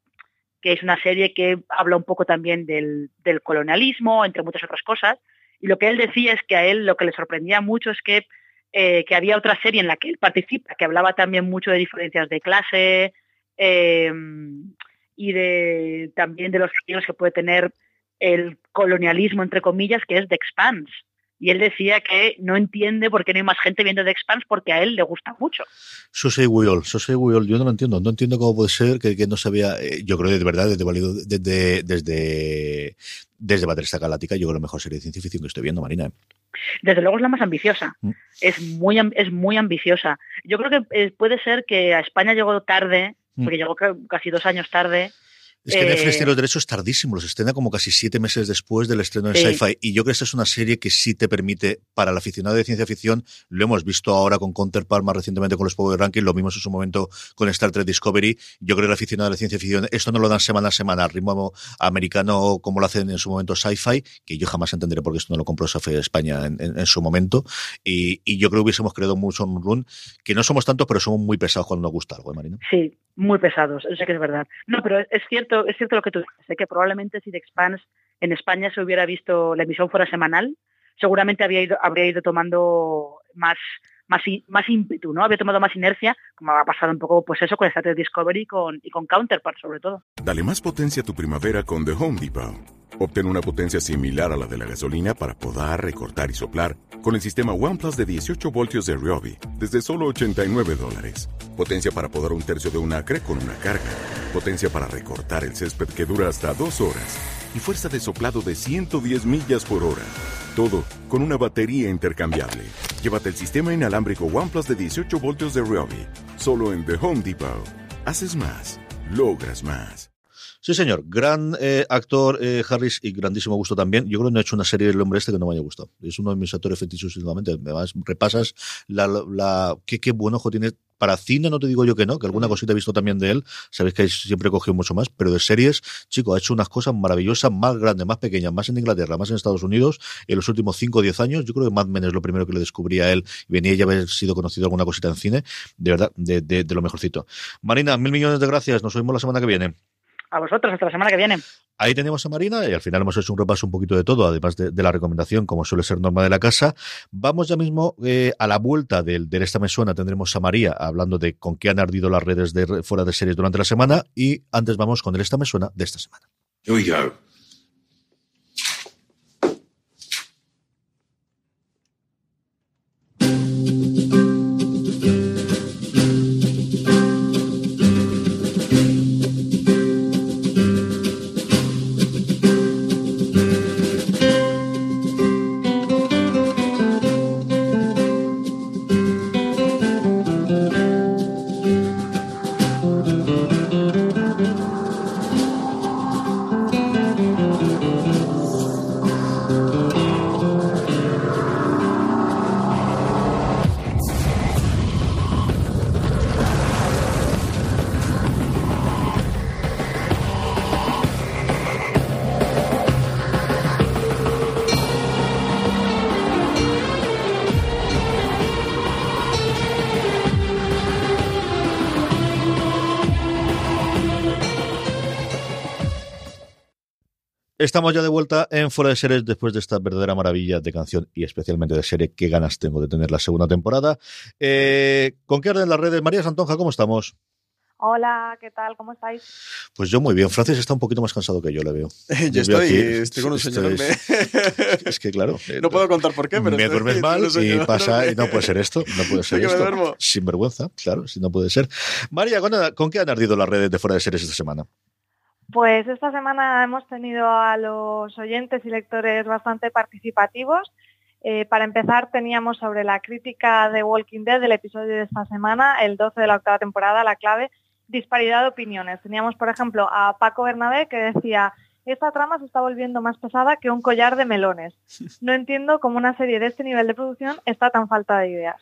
que es una serie que habla un poco también del, del, colonialismo, entre muchas otras cosas. Y lo que él decía es que a él lo que le sorprendía mucho es que, eh, que había otra serie en la que él participa, que hablaba también mucho de diferencias de clase eh, y de también de los efectos que puede tener el colonialismo, entre comillas, que es The Expanse y él decía que no entiende por qué no hay más gente viendo The Expanse porque a él le gusta mucho. Susei Will, Susei Will, yo no lo entiendo, no entiendo cómo puede ser que, que no sabía, eh, yo creo que de verdad desde desde desde desde Battlestar Galáctica, yo creo la mejor serie de ciencia ficción que estoy viendo, Marina. Desde luego es la más ambiciosa, mm. es muy es muy ambiciosa. Yo creo que eh, puede ser que a España llegó tarde, mm. porque llegó casi dos años tarde es que Netflix tiene los derechos tardísimos, los estrena como casi siete meses después del estreno de sí. Sci-Fi. Y yo creo que esta es una serie que sí te permite, para el aficionado de ciencia ficción, lo hemos visto ahora con Counterpart, más recientemente con los Power Rankings, lo vimos en su momento con Star Trek Discovery. Yo creo que el aficionado de la ciencia ficción, esto no lo dan semana a semana, al ritmo americano como lo hacen en su momento Sci-Fi, que yo jamás entenderé por qué esto no lo compró Sci-Fi España en, en, en, su momento. Y, y, yo creo que hubiésemos creado mucho un run, que no somos tantos, pero somos muy pesados cuando nos gusta algo, ¿eh, Marina? Sí, muy pesados, sé que es verdad. No, pero es cierto, es cierto lo que tú dices que probablemente si The Expanse en España se hubiera visto, la emisión fuera semanal, seguramente habría ido, habría ido tomando más, más, más ímpetu, ¿no? Había tomado más inercia, como ha pasado un poco, pues eso, con Star Trek Discovery y con, y con Counterpart, sobre todo. Dale más potencia a tu primavera con The Home Depot. Obtén una potencia similar a la de la gasolina para podar, recortar y soplar con el sistema OnePlus de 18 voltios de Ryobi desde solo 89 dólares. Potencia para podar un tercio de un acre con una carga. Potencia para recortar el césped que dura hasta dos horas. Y fuerza de soplado de 110 millas por hora. Todo con una batería intercambiable. Llévate el sistema inalámbrico OnePlus de 18 voltios de Ryobi. Solo en The Home Depot. Haces más. Logras más. Sí, señor. Gran eh, actor eh, Harris y grandísimo gusto también. Yo creo que no he hecho una serie del hombre este que no me haya gustado. Es uno de mis actores fetichos últimamente. Además, repasas la, la qué, qué buen ojo tiene para cine no te digo yo que no, que alguna cosita he visto también de él, sabéis que siempre he cogido mucho más, pero de series, chico, ha hecho unas cosas maravillosas, más grandes, más pequeñas, más en Inglaterra, más en Estados Unidos, en los últimos 5 o 10 años, yo creo que Mad Men es lo primero que le descubrí a él, y venía ya haber sido conocido alguna cosita en cine, de verdad, de, de, de lo mejorcito. Marina, mil millones de gracias, nos vemos la semana que viene a vosotros hasta la semana que viene. Ahí tenemos a Marina y al final hemos hecho un repaso un poquito de todo, además de, de la recomendación, como suele ser norma de la casa. Vamos ya mismo eh, a la vuelta del, de esta mesona, tendremos a María hablando de con qué han ardido las redes de fuera de series durante la semana y antes vamos con el esta mesona de esta semana. Here we go. Estamos ya de vuelta en Fuera de Series después de esta verdadera maravilla de canción y especialmente de serie. Qué ganas tengo de tener la segunda temporada. Eh, ¿Con qué orden las redes? María Santonja, ¿cómo estamos? Hola, ¿qué tal? ¿Cómo estáis? Pues yo muy bien. Francis está un poquito más cansado que yo, le veo. [LAUGHS] yo, yo estoy, aquí, estoy con un señor. Es, es, que claro. [LAUGHS] no puedo contar por qué, pero. Me duermes mal y pasa. Y no puede ser esto. No puede [LAUGHS] ser esto. Sin vergüenza, claro, si no puede ser. María, ¿con, ¿con qué han ardido las redes de fuera de series esta semana? Pues esta semana hemos tenido a los oyentes y lectores bastante participativos Eh, para empezar, teníamos sobre la crítica de Walking Dead del episodio de esta semana, el 12 de la octava temporada, la clave, disparidad de opiniones. Teníamos, por ejemplo, a Paco Bernabé que decía, esta trama se está volviendo más pesada que un collar de melones. [LAUGHS] No entiendo cómo una serie de este nivel de producción está tan falta de ideas.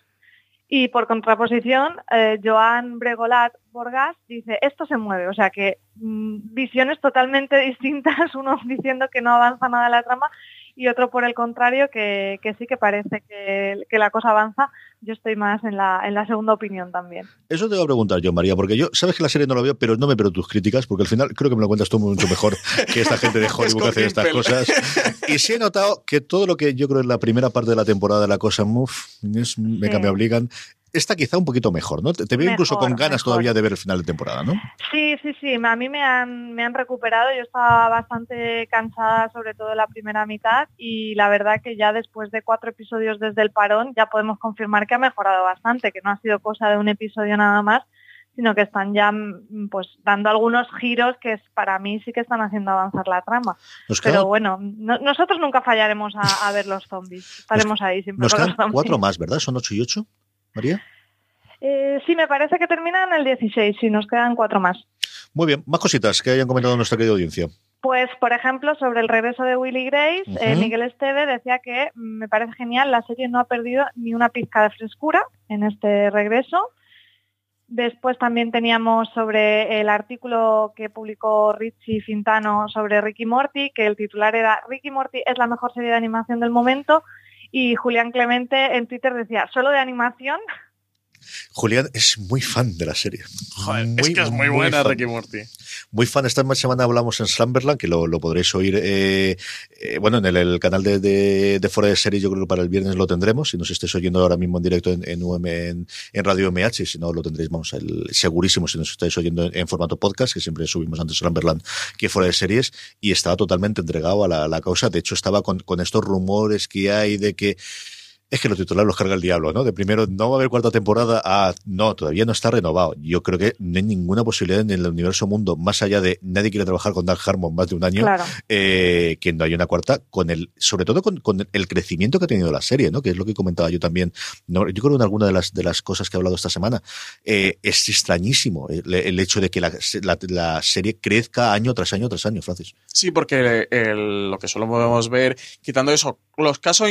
Y por contraposición, eh, Joan Bregolat Borgas dice, esto se mueve, o sea que mm, visiones totalmente [LAUGHS] distintas, uno diciendo que no avanza nada la trama y otro por el contrario que, sí que parece que, la cosa avanza. Yo estoy más en la, en la segunda opinión también. Eso te voy a preguntar yo, María, porque yo, sabes que la serie no la veo, pero no me pero tus críticas, porque al final creo que me lo cuentas tú mucho mejor [LAUGHS] que esta gente de Hollywood que hace estas cosas. Y sí he notado que todo lo que yo creo en la primera parte de la temporada de la cosa Move, me, me obligan, esta quizá un poquito mejor, ¿no? Te, veo incluso con ganas todavía de ver el final de temporada, ¿no? Sí, sí, sí. A mí me han, me han recuperado. Yo estaba bastante cansada, sobre todo la primera mitad, y la verdad que ya después de cuatro episodios desde el parón ya podemos confirmar que ha mejorado bastante, que no ha sido cosa de un episodio nada más, sino que están ya mm, pues dando algunos giros que para mí sí que están haciendo avanzar la trama. Pero bueno, nosotros nunca fallaremos a, ver los zombies. Estaremos ahí siempre. Nos quedan cuatro más, ¿verdad? ¿Son ocho y ocho? María. Eh, sí, me parece que termina en el 16 y nos quedan cuatro más. Muy bien, más cositas que hayan comentado nuestra querida audiencia. Pues, por ejemplo, sobre el regreso de Willy Grace, eh, Miguel Esteve decía que me parece genial, la serie no ha perdido ni una pizca de frescura en este regreso. Después también teníamos sobre el artículo que publicó Richie Fintano sobre Ricky Morty, que el titular era Ricky Morty es la mejor serie de animación del momento y Julián Clemente en Twitter decía, ¿solo de animación? Julián es muy fan de la serie. es que es muy, buena Ricky Morty. Muy fan. Esta semana hablamos en Slumberland, que lo, podréis oír, eh, eh, bueno, en el, canal de, de, Fuera de Series, yo creo que para el viernes lo tendremos. Si nos estáis oyendo ahora mismo en directo en, en, Radio MH, si no lo tendréis, vamos, el, segurísimo si nos estáis oyendo en, formato podcast, que siempre subimos antes Slumberland que Fuera de Series, y estaba totalmente entregado a la, la causa. De hecho, estaba con, con estos rumores que hay de que es que los titulares los carga el diablo, ¿no? De primero, no va a haber cuarta temporada, a no, todavía no está renovado. Yo creo que no hay ninguna posibilidad en el universo mundo, más allá de nadie quiere trabajar con Dark Harmon más de un año, eh, que no haya una cuarta, con el, sobre todo con, el crecimiento que ha tenido la serie, ¿no? Que es lo que comentaba yo también. No, yo creo que en alguna de las, de las cosas que he hablado esta semana, eh, es extrañísimo el, hecho de que la, la, serie crezca año tras año tras año, Francis. Sí, porque lo que solo podemos ver, quitando eso, los casos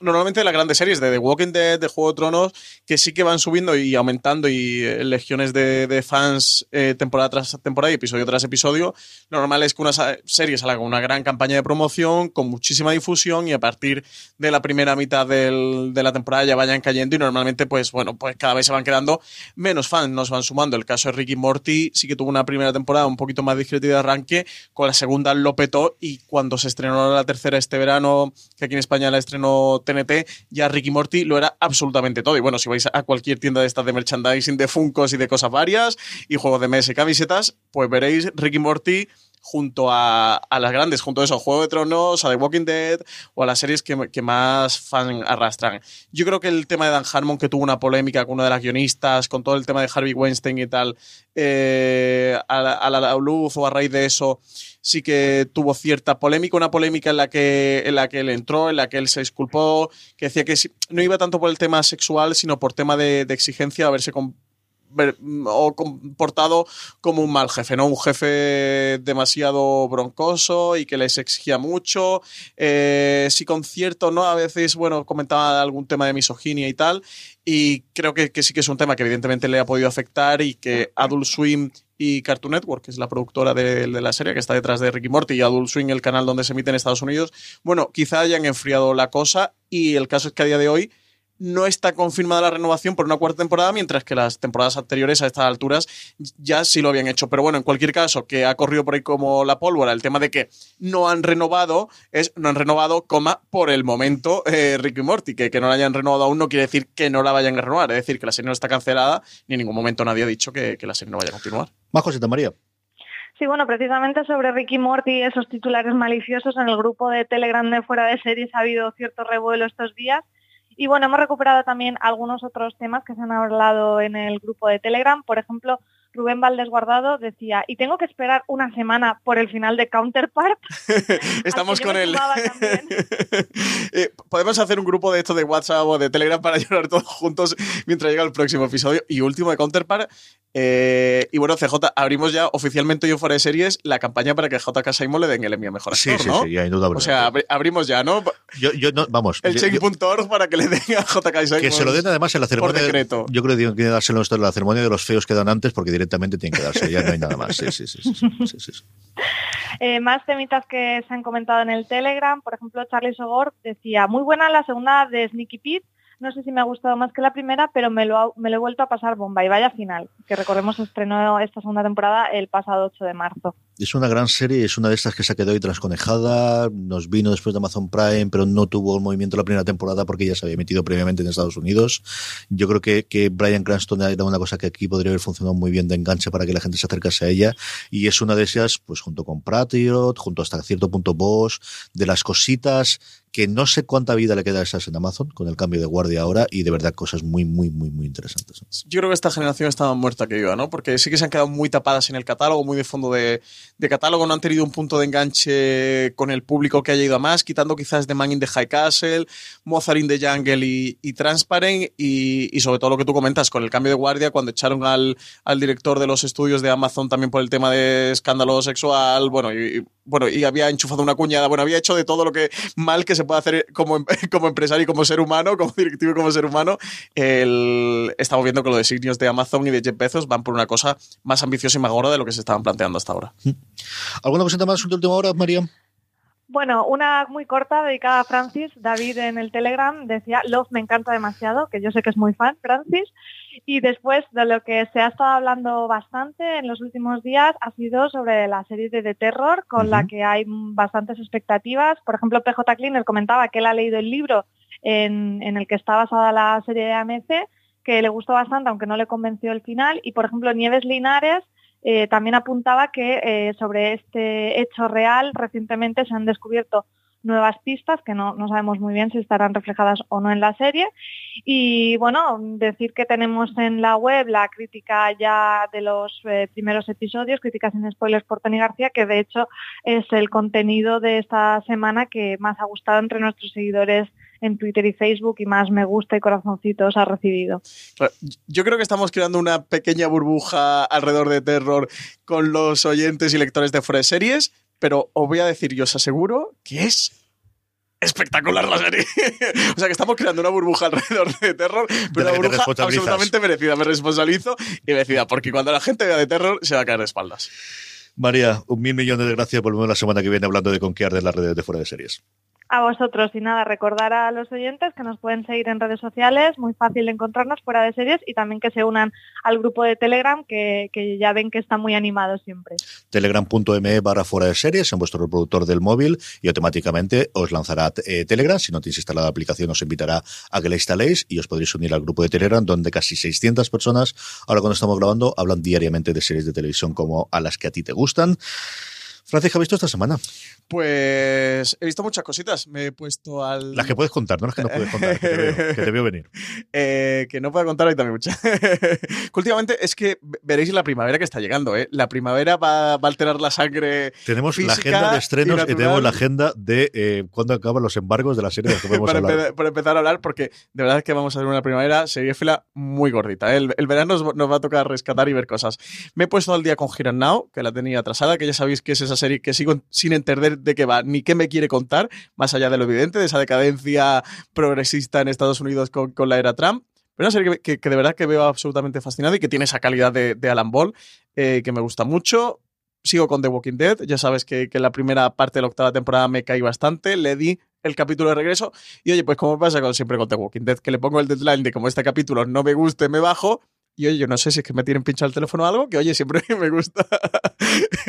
normalmente de las grandes series de The Walking Dead, de Juego de Tronos, que sí que van subiendo y aumentando y eh, legiones de, fans eh, temporada tras temporada y episodio tras episodio. Lo normal es que una serie salga con una gran campaña de promoción, con muchísima difusión y a partir de la primera mitad de la temporada ya vayan cayendo y normalmente pues bueno, pues cada vez se van quedando menos fans, nos van sumando. El caso de Ricky Morty sí que tuvo una primera temporada un poquito más discreta de arranque, con la segunda lo petó y cuando se estrenó la tercera este verano, que aquí en España la estrenó TNT, ya Ricky Morty lo era absolutamente todo. Y bueno, si vais a cualquier tienda de estas de merchandising, de Funcos y de cosas varias, y juegos de mesa y camisetas, pues veréis Ricky Morty junto a, las grandes, junto a eso, a Juego de Tronos, a The Walking Dead o a las series que, más fan arrastran. Yo creo que el tema de Dan Harmon, que tuvo una polémica con una de las guionistas, con todo el tema de Harvey Weinstein y tal, eh, a, la, a la luz o a raíz de eso, sí que tuvo cierta polémica, una polémica en la que, en la que él entró, en la que él se disculpó, que decía que no iba tanto por el tema sexual, sino por tema de, de exigencia, haberse con, o comportado como un mal jefe, ¿no? Un jefe demasiado broncoso y que les exigía mucho. Eh, sí, con cierto, ¿no? A veces, bueno, comentaba algún tema de misoginia y tal. Y creo que, que sí que es un tema que evidentemente le ha podido afectar y que Adult Swim y Cartoon Network, que es la productora de, de, la serie que está detrás de Ricky Morty y Adult Swim, el canal donde se emite en Estados Unidos, bueno, quizá hayan enfriado la cosa y el caso es que a día de hoy no está confirmada la renovación por una cuarta temporada, mientras que las temporadas anteriores a estas alturas ya sí lo habían hecho. Pero bueno, en cualquier caso, que ha corrido por ahí como la pólvora, el tema de que no han renovado, es no han renovado, coma, por el momento eh, Ricky Morty, que, que no la hayan renovado aún no quiere decir que no la vayan a renovar, es decir, que la serie no está cancelada, ni en ningún momento nadie ha dicho que, la serie no vaya a continuar. Más cosita, María. Sí, bueno, precisamente sobre Ricky Morty, esos titulares maliciosos en el grupo de Telegram de Fuera de Series ha habido cierto revuelo estos días y bueno, hemos recuperado también algunos otros temas que se han hablado en el grupo de Telegram, por ejemplo, Rubén Valdés Guardado decía, y tengo que esperar una semana por el final de Counterpart. [LAUGHS] Estamos con él. [LAUGHS] eh, podemos hacer un grupo de esto de WhatsApp o de Telegram para [LAUGHS] llorar todos juntos mientras llega el próximo episodio. Y último de Counterpart. Eh, y bueno, CJ, abrimos ya oficialmente yo fuera de series la campaña para que JK Simon le den el Emmy a Mejor Actor, Sí, sí, ¿no? sí, indudablemente. O sea, abri- abrimos ya, ¿no? Yo, yo no, vamos. El check.org para que le den a JK Simon. Que se lo den además en la ceremonia. Por decreto. Yo creo que tienen que dárselo esto en la ceremonia de los feos que dan antes, porque directamente tienen que darse, ya no hay nada más. Sí, sí. sí, sí, sí, sí. Eh, más temitas que se han comentado en el Telegram, por ejemplo, Charlie Sogor decía, muy buena la segunda de Sneaky Pete, no sé si me ha gustado más que la primera, pero me lo, me lo he vuelto a pasar bomba y vaya final, que recordemos estrenó esta segunda temporada el pasado 8 de marzo. Es una gran serie, es una de estas que se quedado ahí transconejada, nos vino después de Amazon Prime, pero no tuvo el movimiento la primera temporada porque ya se había metido previamente en Estados Unidos. Yo creo que, que Brian Cranston era una cosa que aquí podría haber funcionado muy bien de enganche para que la gente se acercase a ella, y es una de esas, pues junto con Patriot, junto hasta cierto punto Bosch, de las cositas que no sé cuánta vida le queda a esas en Amazon con el cambio de guardia ahora, y de verdad cosas muy, muy, muy, muy interesantes. Yo creo que esta generación estaba muerta que iba, ¿no? Porque sí que se han quedado muy tapadas en el catálogo, muy de fondo de, de catálogo, no han tenido un punto de enganche con el público que haya ido a más, quitando quizás The Man in the High Castle, Mozart in the Jungle y, Transparent, y, y sobre todo lo que tú comentas con el cambio de guardia, cuando echaron al, al director de los estudios de Amazon también por el tema de escándalo sexual, bueno, y- bueno, y había enchufado una cuñada, bueno, había hecho de todo lo que mal que se puede hacer como, em- [LAUGHS] como empresario y como ser humano, como directivo y como ser humano, el, estamos viendo que los designios de Amazon y de Jeff Bezos van por una cosa más ambiciosa y más gorda de lo que se estaban planteando hasta ahora. ¿Alguna cosita más de última hora, María? Bueno, una muy corta dedicada a Francis. David en el Telegram decía, Love me encanta demasiado, que yo sé que es muy fan, Francis. Y después de lo que se ha estado hablando bastante en los últimos días ha sido sobre la serie de The Terror, con la que hay bastantes expectativas. Por ejemplo, PJ Cleaner comentaba que él ha leído el libro en, en el que está basada la serie de AMC, que le gustó bastante, aunque no le convenció el final. Y, por ejemplo, Nieves Linares eh, también apuntaba que eh, sobre este hecho real recientemente se han descubierto nuevas pistas que no, no sabemos muy bien si estarán reflejadas o no en la serie. Y bueno, decir que tenemos en la web la crítica ya de los eh, primeros episodios, críticas sin spoilers por Tony García, que de hecho es el contenido de esta semana que más ha gustado entre nuestros seguidores en Twitter y Facebook y más me gusta y corazoncitos ha recibido. Claro, Yo creo que estamos creando una pequeña burbuja alrededor de terror con los oyentes y lectores de de Series, pero os voy a decir, yo os aseguro que es espectacular la serie. [LAUGHS] o sea que estamos creando una burbuja alrededor de terror, pero una burbuja absolutamente merecida. Me responsabilizo y merecida, porque cuando la gente vea de terror se va a caer de espaldas. María, un mil millones de gracias. Volvemos la semana que viene hablando de conquear de las redes de fuera de series. A vosotros y nada, recordar a los oyentes que nos pueden seguir en redes sociales, muy fácil de encontrarnos fuera de series y también que se unan al grupo de Telegram que, que ya ven que está muy animado siempre. Telegram.me barra fuera de series en vuestro reproductor del móvil y automáticamente os lanzará eh, Telegram. Si no tenéis instalada la aplicación, os invitará a que la instaléis y os podréis unir al grupo de Telegram, donde casi 600 personas, ahora cuando estamos grabando, hablan diariamente de series de televisión como a las que a ti te gustan. Francis, ¿qué has visto esta semana? Pues he visto muchas cositas. Me he puesto al. Las que puedes contar, no las que no puedes contar, que te veo, que te veo venir. [LAUGHS] Eh, que no puedo contar ahí también muchas. [LAUGHS] Últimamente es que veréis la primavera que está llegando, ¿eh? La primavera va, va a alterar la sangre. Tenemos la agenda de estrenos y, natural. tenemos la agenda de eh, cuándo acaban los embargos de la serie de las que podemos para, hablar. para empezar a hablar, porque de verdad es que vamos a ver una primavera fila muy gordita. ¿eh? El, el verano nos, nos va a tocar rescatar y ver cosas. Me he puesto al día con Here and Now, que la tenía atrasada, que ya sabéis que es esa serie que sigo sin entender de qué va, ni qué me quiere contar, más allá de lo evidente, de esa decadencia progresista en Estados Unidos con, con la era Trump. Pero una serie que, que- de verdad que veo absolutamente fascinada y que tiene esa calidad de, de Alan Ball, eh, que me gusta mucho. Sigo con The Walking Dead. Ya sabes que, que la primera parte de la octava temporada me caí bastante. Le di el capítulo de regreso. Y oye, pues como pasa siempre con The Walking Dead, que le pongo el deadline de como este capítulo no me guste, me bajo. Y oye, yo no sé si es que me tienen pinchado el teléfono o algo, que oye, siempre [LAUGHS] me gusta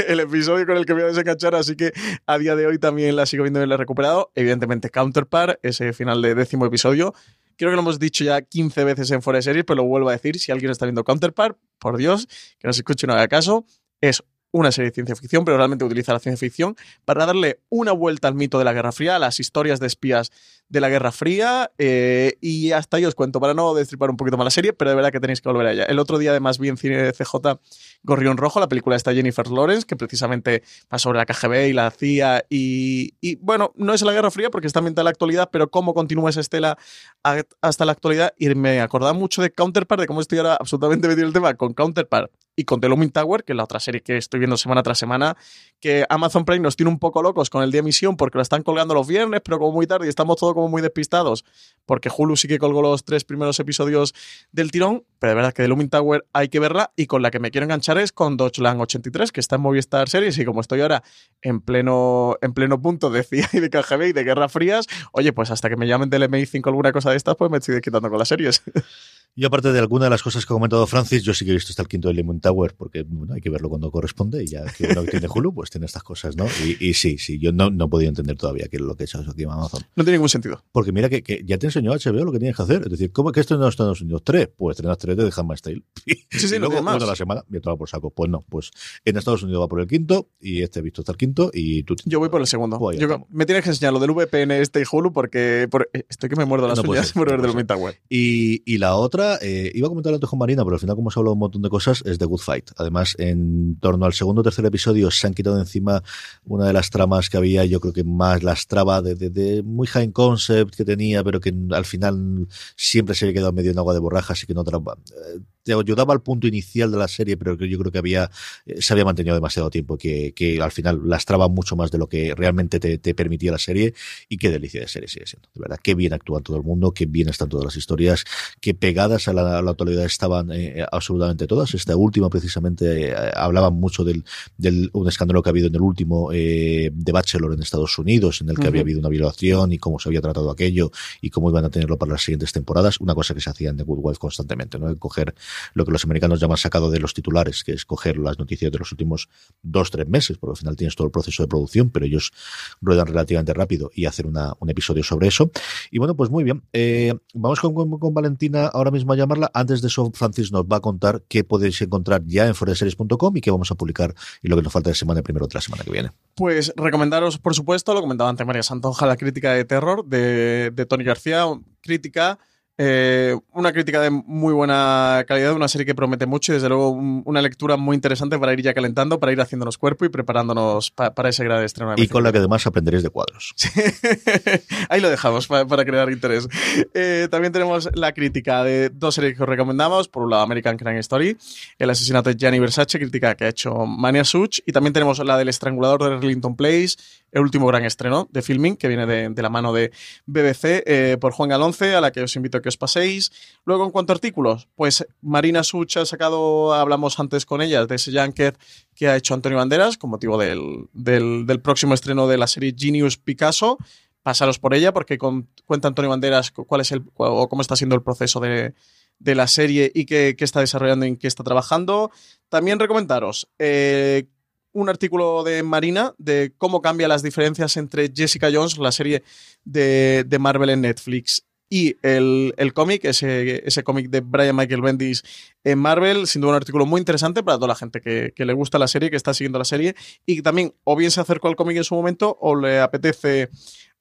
el episodio con el que me voy a desenganchar, así que a día de hoy también la sigo viendo y la he recuperado. Evidentemente, Counterpart, ese final de décimo episodio. Creo que lo hemos dicho ya 15 veces en Fuera Series, pero lo vuelvo a decir. Si alguien está viendo Counterpart, por Dios, que no se escuche no haga caso. Es una serie de ciencia ficción, pero realmente utiliza la ciencia ficción para darle una vuelta al mito de la Guerra Fría, a las historias de espías de la Guerra Fría. eh, y hasta ahí os cuento, para no destripar un poquito más la serie, pero de verdad que tenéis que volver a. El otro día, además, vi en cine de CJ Gorrión Rojo, la película está Jennifer Lawrence, que precisamente va sobre la KGB y la CIA. Y, y, bueno, no es la Guerra Fría porque está ambientada en la actualidad, pero cómo continúa esa estela hasta la actualidad. Y me acordaba mucho de Counterpart, de cómo estoy ahora absolutamente metido en el tema con Counterpart y con The Looming Tower, que es la otra serie que estoy viendo semana tras semana, que Amazon Prime nos tiene un poco locos con el día de emisión porque lo están colgando los viernes, pero como muy tarde y estamos todos muy despistados, porque Hulu sí que colgó los tres primeros episodios del tirón, pero de verdad que The Looming Tower hay que verla y con la que me quiero enganchar es con Deutschland 83, que está en Movistar Series y como estoy ahora en pleno, en pleno punto de CIA y de KGB y de Guerra Frías, oye, pues hasta que me llamen del MI5 alguna cosa de estas, pues me estoy quitando con las series. Y aparte de alguna de las cosas que ha comentado Francis, yo sí que he visto hasta el quinto de Lemon Tower, porque bueno, hay que verlo cuando corresponde, y ya que uno tiene Hulu, pues tiene estas cosas, ¿no? Y, y sí, sí, yo no, no he podido entender todavía qué es lo que he hecho aquí en Amazon. No tiene ningún sentido. Porque mira que, que ya te enseñó HBO lo que tienes que hacer. Es decir, ¿cómo es que esto no está en Estados Unidos? Tres. Pues estrenas tres de Handmaid's Tale. [LAUGHS] Sí, sí, y no luego, tiene más. uno a la semana, y todo por saco. Pues no, pues en Estados Unidos va por el quinto, y este he visto hasta el quinto, y tú... Yo voy por el segundo. Pues Yo- me tienes que enseñar lo del VPN este y Hulu porque por- eh, estoy que me muerdo las No uñas por no ver del ser. Tower. Y, y la otra, eh, iba a comentar antes con Marina, pero al final, como ha hablado un montón de cosas, es The Good Fight. Además, en torno al segundo o tercer episodio, se han quitado encima una de las tramas que había, yo creo que más las traba de, muy high concept que tenía, pero que al final siempre se había quedado medio en agua de borrajas y que no traba. eh, Te ayudaba al punto inicial de la serie, pero que yo creo que había eh, se había mantenido demasiado tiempo, que, que al final lastraba mucho más de lo que realmente te, te permitía la serie y qué delicia de serie sigue siendo. De verdad, qué bien actúa todo el mundo, qué bien están todas las historias, qué pegadas a la, a la actualidad estaban eh, absolutamente todas. Esta última, precisamente, eh, hablaban mucho del, del un escándalo que ha habido en el último eh, de Bachelor en Estados Unidos, en el que había habido una violación y cómo se había tratado aquello y cómo iban a tenerlo para las siguientes temporadas. Una cosa que se hacía en The Good Wife constantemente, ¿no? Coger lo que los americanos llaman sacado de los titulares, que es coger las noticias de los últimos dos, tres meses, porque al final tienes todo el proceso de producción, pero ellos ruedan relativamente rápido y hacer una, un episodio sobre eso. Y bueno, pues muy bien. Eh, vamos con, con- Valentina ahora mismo a llamarla. Antes de eso, Francis nos va a contar qué podéis encontrar ya en foreseries.com y qué vamos a publicar y lo que nos falta de semana primero de la semana que viene. Pues recomendaros, por supuesto, lo comentaba antes María Santonja, la crítica de terror de Tony García, crítica, eh, una crítica de muy buena calidad, una serie que promete mucho y desde luego un- una lectura muy interesante para ir ya calentando, para ir haciéndonos cuerpo y preparándonos pa- para ese gran estreno. Y con la que además aprenderéis de cuadros. [LAUGHS] Ahí lo dejamos pa- para, crear interés. Eh, también tenemos la crítica de dos series que os recomendamos. Por un lado, American Crime Story, el asesinato de Gianni Versace, crítica que ha hecho Mania Such. Y también tenemos la del estrangulador de Arlington Place, el último gran estreno de filming, que viene de, de la mano de BBC eh, por Juan Galonce, a la que os invito a que paséis. Luego, en cuanto a artículos, pues Marina Such ha sacado, hablamos antes con ella, de ese Junket que ha hecho Antonio Banderas con motivo del, del, próximo estreno de la serie Genius Picasso pasaros por ella porque cuenta Antonio Banderas cu- cuál es el o cómo está siendo el proceso de, de la serie y qué, qué está desarrollando y en qué está trabajando. También recomendaros eh, un artículo de Marina de cómo cambian las diferencias entre Jessica Jones, la serie de, de Marvel en Netflix, y el, el cómic, ese, ese cómic de Brian Michael Bendis en Marvel, sin duda un artículo muy interesante para toda la gente que, que le gusta la serie, que está siguiendo la serie y que también o bien se acercó al cómic en su momento o le apetece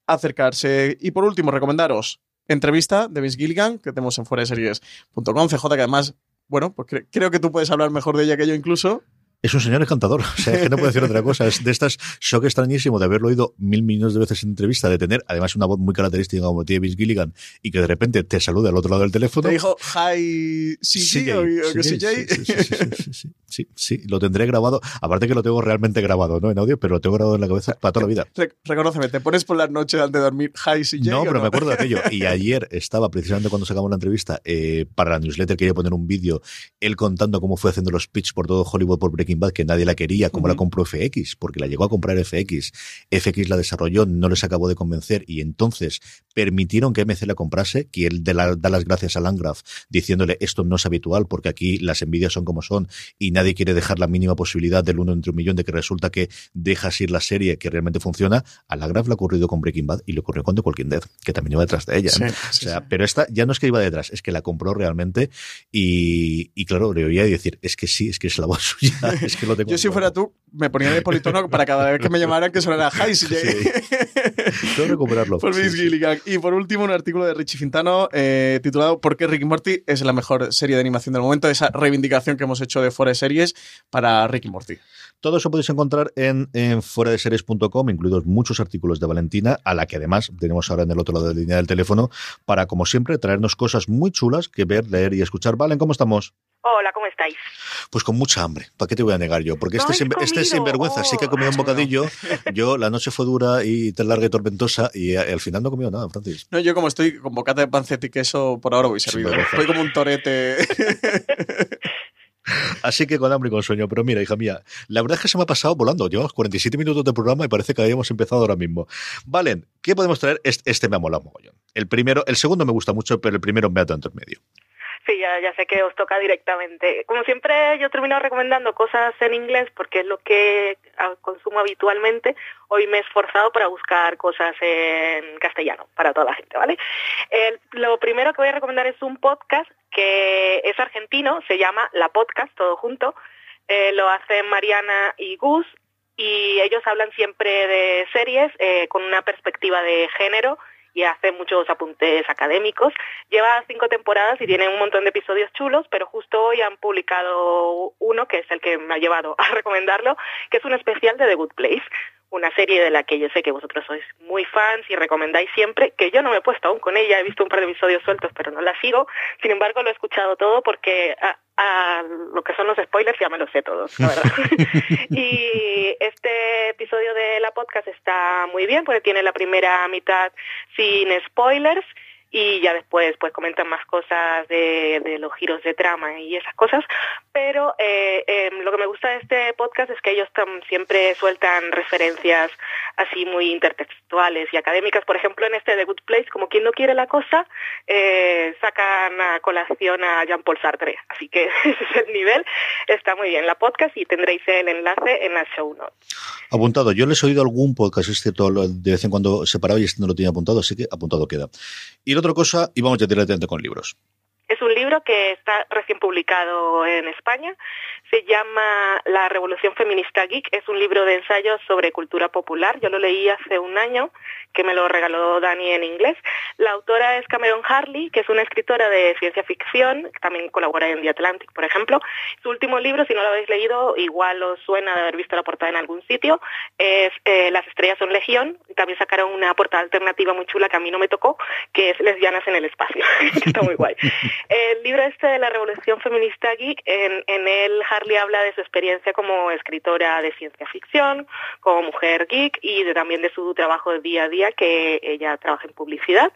acercarse. Y por último, recomendaros entrevista de Vince Gilligan, que tenemos en fueradeseries.com, CJ, que además, bueno, pues cre- creo que tú puedes hablar mejor de ella que yo incluso. Es un señor encantador. [LAUGHS] O sea, es que no puedo decir otra cosa. Es de estas shock extrañísimo de haberlo oído mil millones de veces en entrevista, de tener además una voz muy característica como tiene Vince Gilligan y que de repente te salude al otro lado del teléfono. Te dijo hi CJ o, que CJ. Sí, sí, sí, sí, sí, sí, sí, sí, lo tendré grabado. Aparte que lo tengo realmente grabado, ¿no? En audio, pero lo tengo grabado en la cabeza para toda la vida. Re- Reconóceme, te pones por las noches antes de dormir hi CJ. No, pero me acuerdo de aquello. [LAUGHS] Y ayer estaba, precisamente cuando sacamos la entrevista, eh, para la newsletter quería poner un vídeo, él contando cómo fue haciendo los pitch por todo Hollywood por Breaking Bad, que nadie la quería, cómo la compró FX, porque la llegó a comprar FX. FX la desarrolló, no les acabó de convencer y entonces permitieron que MC la comprase, que él de la- da las gracias a Landgraf diciéndole esto no es habitual porque aquí las envidias son como son y nadie quiere dejar la mínima posibilidad del uno entre un millón de que resulta que dejas ir la serie que realmente funciona. A Landgraf le ha ocurrido con Breaking Bad y le ocurrió con The Walking Dead, que también iba detrás de ella. Sí, ¿no? sí, o sea, pero esta ya no es que iba detrás, es que la compró realmente y, y claro, le oía decir, es que sí, es que es la voz [LAUGHS] suya Es que lo tengo Yo si fuera tú, me ponía de politono para cada vez que me llamaran que sonara. [LAUGHS] Tengo que recuperarlo. Por Sí, sí. Y por último, un artículo de Richie Fintano eh, titulado ¿Por qué Ricky Morty es la mejor serie de animación del momento? Esa reivindicación que hemos hecho de fuera de series para Ricky Morty. Todo eso podéis encontrar en, en fuera de series.com, incluidos muchos artículos de Valentina, a la que además tenemos ahora en el otro lado de la línea del teléfono, para, como siempre, traernos cosas muy chulas que ver, leer y escuchar. Valen, ¿cómo estamos? Hola, ¿cómo estáis? Pues con mucha hambre. ¿Para qué te voy a negar yo? Porque este, ¿No sin- este sinvergüenza sí que ha Oh. comido un bocadillo. [LAUGHS] Yo, la noche fue dura y tan larga y tormentosa, y a- al final no he comido nada, Francis. No, yo como estoy con bocata de panceta y queso, por ahora voy servido. Estoy como un torete. [LAUGHS] Así que con hambre y con sueño. Pero mira, hija mía, la verdad es que se me ha pasado volando. Llevamos 47 minutos de programa y parece que habíamos empezado ahora mismo. Valen, ¿qué podemos traer? Este, este me ha molado mogollón. El primero, el segundo me gusta mucho, pero el primero me ha tanto en medio. Sí, ya, sé que os toca directamente. Como siempre, yo termino recomendando cosas en inglés porque es lo que ah, consumo habitualmente. Hoy me he esforzado para buscar cosas en castellano para toda la gente, ¿vale? Lo primero que voy a recomendar es un podcast que es argentino, se llama La Podcast, todo junto. Eh, lo hacen Mariana y Gus y ellos hablan siempre de series eh, con una perspectiva de género y hace muchos apuntes académicos. Lleva cinco temporadas y tiene un montón de episodios chulos, pero justo hoy han publicado uno, que es el que me ha llevado a [LAUGHS] recomendarlo, que es un especial de The Good Place, una serie de la que yo sé que vosotros sois muy fans y recomendáis siempre, que yo no me he puesto aún con ella, he visto un par de episodios sueltos, pero no la sigo. Sin embargo, lo he escuchado todo porque a, a lo que son los spoilers ya me los sé todos, la verdad. [LAUGHS] [LAUGHS] y este episodio de la podcast está muy bien porque tiene la primera mitad sin spoilers y ya después pues comentan más cosas de, los giros de trama y esas cosas. Pero eh, eh, lo que me gusta de este podcast es que ellos siempre sueltan referencias así muy intertextuales y académicas. Por ejemplo en este The Good Place como quien no quiere la cosa eh, sacan a colación a Jean-Paul Sartre. Así que [LAUGHS] ese es el nivel. Está muy bien la podcast y tendréis el enlace en las show notes. Apuntado. Yo les he oído algún podcast, todo lo- de vez en cuando separado y este no lo tenía apuntado, así que apuntado queda. Y la otra cosa, y vamos ya directamente con libros. Es un libro que está recién publicado en España. Se llama La Revolución Feminista Geek. Es un libro de ensayos sobre cultura popular. Yo lo leí hace un año, que me lo regaló Dani en inglés. La autora es Cameron Harley, que es una escritora de ciencia ficción, también colabora en The Atlantic, por ejemplo. Su último libro, si no lo habéis leído, igual os suena de haber visto la portada en algún sitio, es eh, Las estrellas son legión. También sacaron una portada alternativa muy chula que a mí no me tocó, que es Lesbianas en el espacio. [LAUGHS] que está muy guay. [LAUGHS] El libro este de la Revolución Feminista Geek, en, en él Harley habla de su experiencia como escritora de ciencia ficción, como mujer geek y también de su trabajo de día a día, que ella trabaja en publicidad.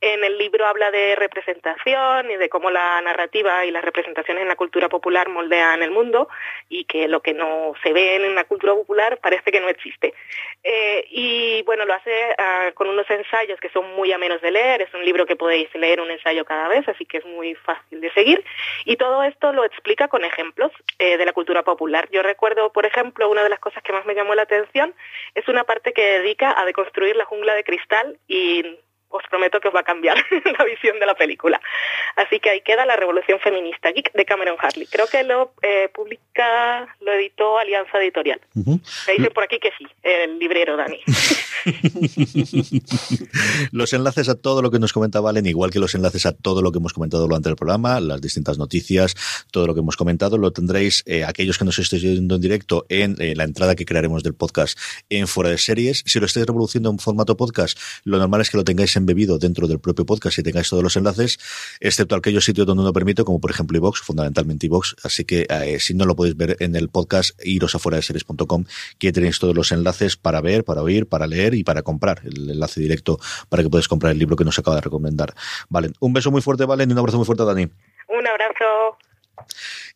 En el libro habla de representación y de cómo la narrativa y las representaciones en la cultura popular moldean el mundo y que lo que no se ve en la cultura popular parece que no existe. Eh, y bueno, lo hace ah, con unos ensayos que son muy amenos de leer, es un libro que podéis leer un ensayo cada vez, así que es muy fácil de seguir. Y todo esto lo explica con ejemplos eh, de la cultura popular. Yo recuerdo, por ejemplo, una de las cosas que más me llamó la atención es una parte que dedica a deconstruir la jungla de cristal y os prometo que os va a cambiar [LAUGHS] la visión de la película. Así que ahí queda la Revolución Feminista Geek de Cameron Harley. Creo que lo eh, publica, lo editó Alianza Editorial. Me dice por aquí que sí, el librero Dani. [LAUGHS] Los enlaces a todo lo que nos comenta Valen, igual que los enlaces a todo lo que hemos comentado durante el programa, las distintas noticias, todo lo que hemos comentado, lo tendréis eh, aquellos que nos estéis viendo en directo en eh, la entrada que crearemos del podcast en Fuera de Series. Si lo estáis reproduciendo en formato podcast, lo normal es que lo tengáis embebido dentro del propio podcast y tengáis todos los enlaces, excepto aquellos sitios donde no permite, como por ejemplo iVox, fundamentalmente iVox. Así que eh, si no lo podéis ver en el podcast, iros a fuera de series.com, que tenéis todos los enlaces para ver, para oír, para leer y para comprar. El enlace directo para que podáis comprar el libro que nos acaba de recomendar. Valen, un beso muy fuerte, Valen, y un abrazo muy fuerte, Dani.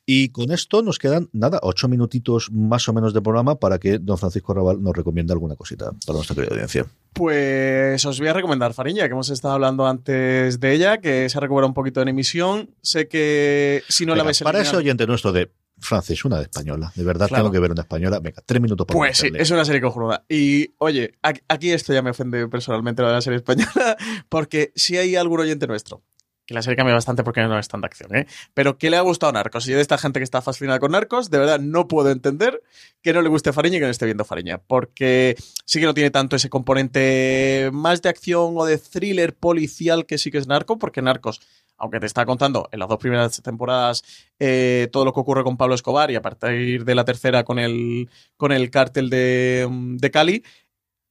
Y con esto nos quedan, nada, ocho minutitos más o menos de programa para que don Francisco Raval nos recomiende alguna cosita para nuestra querida audiencia. Pues os voy a recomendar Fariña, que hemos estado hablando antes de ella, que se ha recuperado un poquito en emisión. Sé que si no la Venga, ves para ese oyente nuestro de Francis, una de española, de verdad Claro. tengo que ver una española. Venga, tres minutos para Pues sí, es una serie cojonuda. Y oye, aquí esto ya me ofende personalmente lo de la serie española, [LAUGHS] porque si hay algún oyente nuestro que la serie cambia bastante porque no es tanta acción, ¿eh? Pero ¿qué le ha gustado a Narcos? Yo de esta gente que está fascinada con Narcos, de verdad no puedo entender que no le guste Fariña y que no esté viendo Fariña, porque sí que no tiene tanto ese componente más de acción o de thriller policial que sí que es Narco, porque Narcos aunque te está contando en las dos primeras temporadas eh, todo lo que ocurre con Pablo Escobar y a partir de la tercera con el, con el cártel de, de Cali,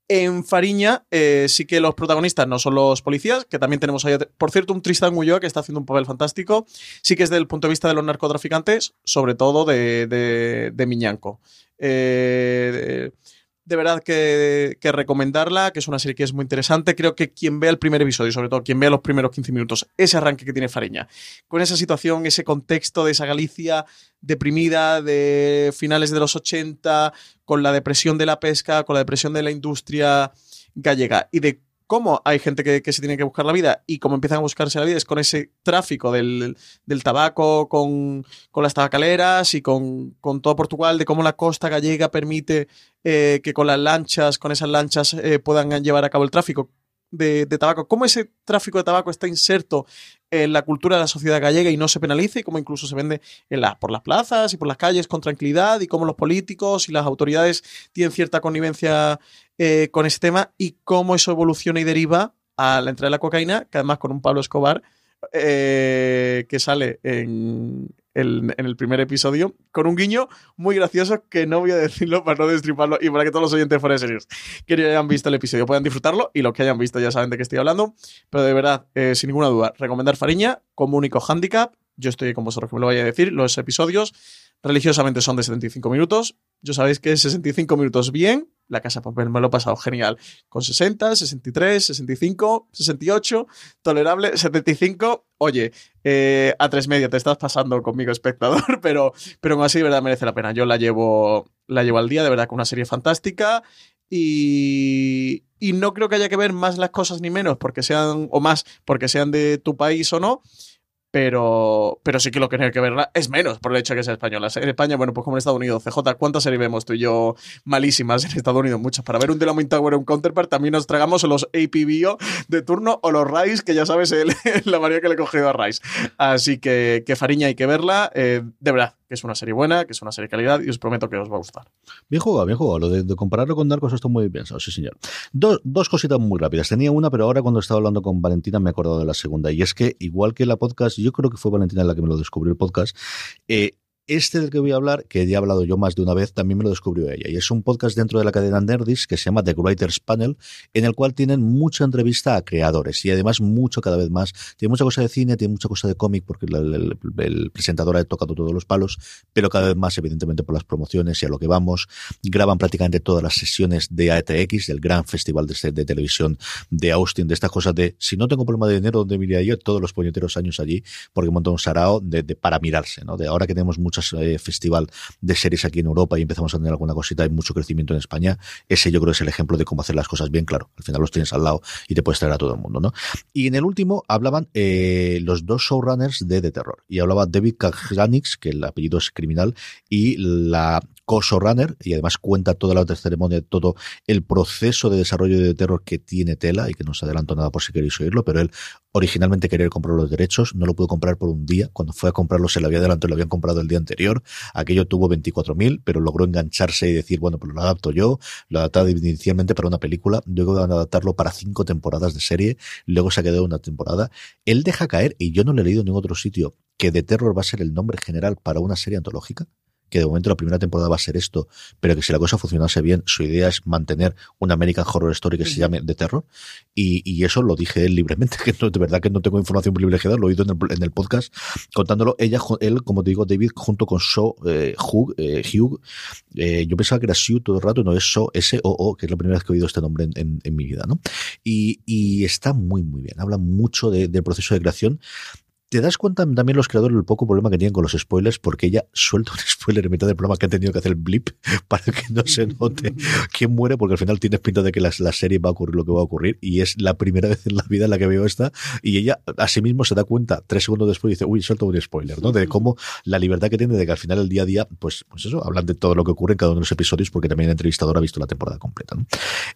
en Fariña eh, sí que los protagonistas no son los policías, que también tenemos ahí, por cierto, un Tristan Ulloa que está haciendo un papel fantástico. Sí que es del punto de vista de los narcotraficantes, sobre todo de, de, de Miñanco. Eh, verdad que, recomendarla, que es una serie que es muy interesante. Creo que quien vea el primer episodio, sobre todo quien vea los primeros 15 minutos, ese arranque que tiene Fariña, con esa situación, ese contexto de esa Galicia deprimida de finales de los 80, con la depresión de la pesca, con la depresión de la industria gallega y de cómo hay gente que, se tiene que buscar la vida y cómo empiezan a buscarse la vida es con ese tráfico del, del tabaco, con, con, las tabacaleras y con, con, todo Portugal, de cómo la costa gallega permite eh, que con las lanchas, con esas lanchas eh, puedan llevar a cabo el tráfico de, tabaco, cómo ese tráfico de tabaco está inserto en la cultura de la sociedad gallega y no se penaliza y cómo incluso se vende en la, por las plazas y por las calles con tranquilidad y cómo los políticos y las autoridades tienen cierta connivencia eh, con ese tema y cómo eso evoluciona y deriva a la entrada de la cocaína, que además con un Pablo Escobar eh, que sale en, en el primer episodio, con un guiño muy gracioso que no voy a decirlo para no destriparlo y para que todos los oyentes fuera serios que ya hayan visto el episodio puedan disfrutarlo y los que hayan visto ya saben de qué estoy hablando. Pero de verdad, eh, sin ninguna duda, recomendar Fariña como único handicap. Yo estoy con vosotros que me lo vaya a decir. Los episodios religiosamente son de 75 minutos. Yo sabéis que 65 minutos bien. La Casa de Papel me lo he pasado genial. Con 60, 63, 65, 68, tolerable, 75. Oye, eh, a tres media te estás pasando conmigo, espectador, [LAUGHS] pero, pero aún así de verdad merece la pena. Yo la llevo, la llevo al día, de verdad, con una serie fantástica. Y, y no creo que haya que ver más las cosas ni menos porque sean, o más porque sean de tu país o no, pero, pero sí que lo que tiene que verla es menos por el hecho de que sea española. En España, bueno, pues como en Estados Unidos, CJ, ¿cuántas series vemos tú y yo malísimas en Estados Unidos? Muchas. Para ver un Dynamite Tower o un Counterpart también nos tragamos los APBO de turno o los Rice, que ya sabes [LAUGHS] el, la manera que le he cogido a Rice. Así que, que Fariña hay que verla. Eh, de verdad, que es una serie buena, que es una serie de calidad y os prometo que os va a gustar. Bien jugado, bien jugado. Lo de, compararlo con Narcos está muy bien pensado, sí señor. Dos, dos cositas muy rápidas. Tenía una, pero ahora cuando estaba hablando con Valentina me he acordado de la segunda. Y es que, igual que la podcast, yo creo que fue Valentina la que me lo descubrió el podcast, eh, este del que voy a hablar, que ya he hablado yo más de una vez, también me lo descubrió ella. Y es un podcast dentro de la cadena Nerdis que se llama The Writers Panel, en el cual tienen mucha entrevista a creadores y además mucho cada vez más. Tiene mucha cosa de cine, tiene mucha cosa de cómic, porque el, el, presentador ha tocado todos los palos, pero cada vez más, evidentemente, por las promociones y a lo que vamos. Graban prácticamente todas las sesiones de ATX, del gran festival de, de televisión de Austin, de estas cosas de si no tengo problema de dinero, ¿dónde iría yo? Todos los puñeteros años allí, porque montó un sarao de, de, para mirarse, ¿no? De ahora que tenemos muchas eh, festival de series aquí en Europa y empezamos a tener alguna cosita y mucho crecimiento en España, ese yo creo es el ejemplo de cómo hacer las cosas bien, claro. Al final los tienes al lado y te puedes traer a todo el mundo, ¿no? Y en el último hablaban eh, los dos showrunners de The Terror. Y hablaba David Kajanix, que el apellido es criminal, y la co-showrunner, y además cuenta toda la otra ceremonia, todo el proceso de desarrollo de terror que tiene Tela, y que no se adelanto nada por si queréis oírlo, pero él originalmente quería comprar los derechos, no lo pudo comprar por un día, cuando fue a comprarlo se lo había adelantado, lo habían comprado el día anterior, aquello tuvo 24.000, pero logró engancharse y decir, bueno, pues lo adapto yo, lo adaptado inicialmente para una película, luego van a adaptarlo para cinco temporadas de serie, luego se ha quedado una temporada, él deja caer, y yo no le he leído en ningún otro sitio, que The Terror va a ser el nombre general para una serie antológica, que de momento la primera temporada va a ser esto, pero que si la cosa funcionase bien, su idea es mantener una American Horror Story que se llame de terror. Y, y, eso lo dije él libremente, [LAUGHS] que no, de verdad que no tengo información privilegiada, lo he oído en el, en el podcast contándolo. Ella, él, como te digo, David, junto con So, eh, Hugh, eh, Hugh eh, yo pensaba que era Sue todo el rato, no es So, S-O-O, que es la primera vez que he oído este nombre en, en, en mi vida, ¿no? Y, y, está muy, muy bien. Habla mucho de, del proceso de creación te das cuenta también los creadores del poco problema que tienen con los spoilers, porque ella suelta un spoiler en mitad del programa que han tenido que hacer el blip [LAUGHS] para que no se note quién muere, porque al final tienes pinta de que la, la serie va a ocurrir lo que va a ocurrir, y es la primera [LAUGHS] vez en la vida en la que veo esta, y ella a sí mismo se da cuenta tres segundos después y dice, uy, suelto un spoiler, ¿no? De cómo la libertad que tiene de que al final el día a día, pues, pues eso, hablan de todo lo que ocurre en cada uno de los episodios, porque también el entrevistador ha visto la temporada completa. ¿no?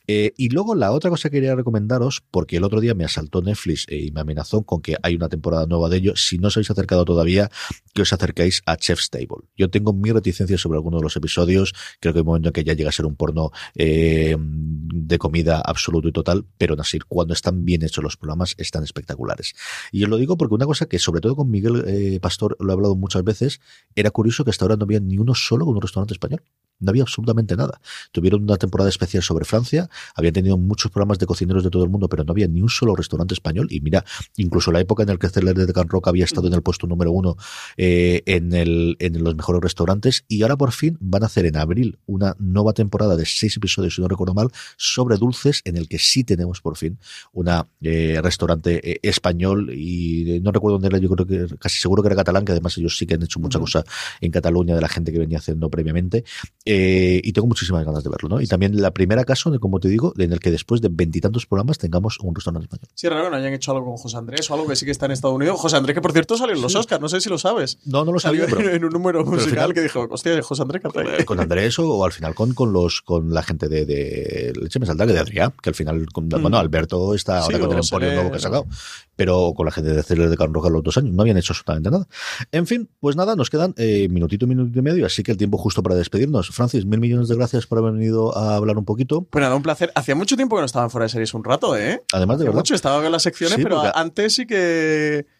Eh, y luego la otra cosa que quería recomendaros, porque el otro día me asaltó Netflix eh, y me amenazó con que hay una temporada nueva de ello, si no os habéis acercado todavía, que os acerquéis a Chef's Table. Yo tengo mi reticencia sobre algunos de los episodios, creo que hay un momento en que ya llega a ser un porno eh, de comida absoluto y total, pero aún así, cuando están bien hechos los programas, están espectaculares. Y os lo digo porque una cosa que sobre todo con Miguel eh, Pastor lo he hablado muchas veces, era curioso que hasta ahora no había ni uno solo con un restaurante español. No había absolutamente nada. Tuvieron una temporada especial sobre Francia, habían tenido muchos programas de cocineros de todo el mundo, pero no había ni un solo restaurante español. Y mira, incluso la época en la que Celer de Can Rock había estado en el puesto número uno eh, en, el, en los mejores restaurantes, y ahora por fin van a hacer en abril una nueva temporada de seis episodios, si no recuerdo mal, sobre dulces, en el que sí tenemos por fin una eh, restaurante eh, español, y eh, no recuerdo dónde era, yo creo que casi seguro que era catalán, que además ellos sí que han hecho mucha cosa en Cataluña de la gente que venía haciendo previamente. Eh, y tengo muchísimas ganas de verlo, ¿no? Y también la primera caso, de, como te digo, en el que después de veintitantos programas tengamos un restaurante español. Sí, raro que no hayan hecho algo con José Andrés o algo que sí que está en Estados Unidos. José Andrés, que por cierto salió en los Sí. Oscars, no sé si lo sabes. No, no lo sabía, Salió pero- en un número musical final- que dijo, hostia, José Andrés, ¿qué hace ahí?". con Andrés o, o al final con, con los con la gente de, de leche me salta que de Adrián que al final con- Mm. bueno Alberto está ahora Sí, con el emporio nuevo que ha sacado pero con la gente de Celer de Can Roja los dos años no habían hecho absolutamente nada en fin pues nada nos quedan eh, minutito minutito y medio así que el tiempo justo para despedirnos Francis mil millones de gracias por haber venido a hablar un poquito Pues nada, un placer. Hacía mucho tiempo que no estaban fuera de series un rato, ¿eh? además de Hacía verdad mucho, estaba en las secciones, Sí, pero porque- antes sí que, que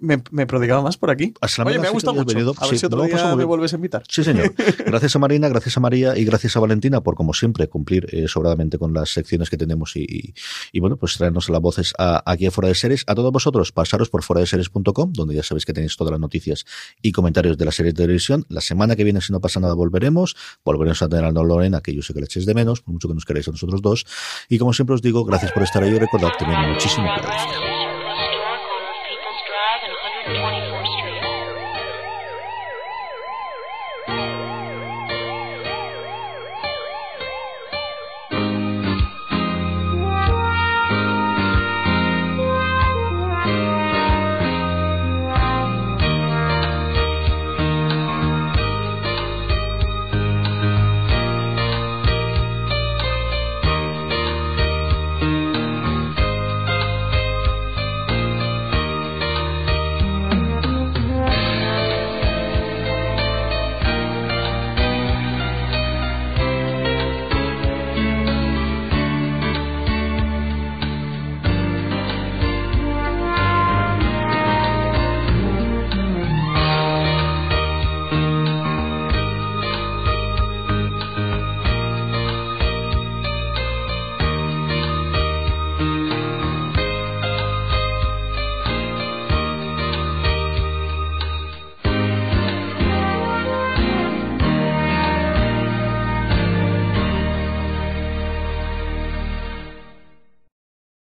me, me prodigaba más por aquí. La Oye, me ha que gustado mucho. venido. A ver Sí, si otro me día bien. vuelves a invitar. Sí, señor. [LAUGHS] Gracias a Marina, gracias a María y gracias a Valentina por, como siempre, cumplir eh, sobradamente con las secciones que tenemos y, y, y, bueno, pues traernos las voces a, aquí a Fuera de Series. A todos vosotros, pasaros por fuera de series.com, donde ya sabéis que tenéis todas las noticias y comentarios de la serie de televisión. La semana que viene, si no pasa nada, volveremos. Volveremos a tener a Lorena, que yo sé que le echéis de menos, por mucho que nos queráis a nosotros dos. Y como siempre os digo, gracias por estar ahí y recordad, tened muchísimo cuidado.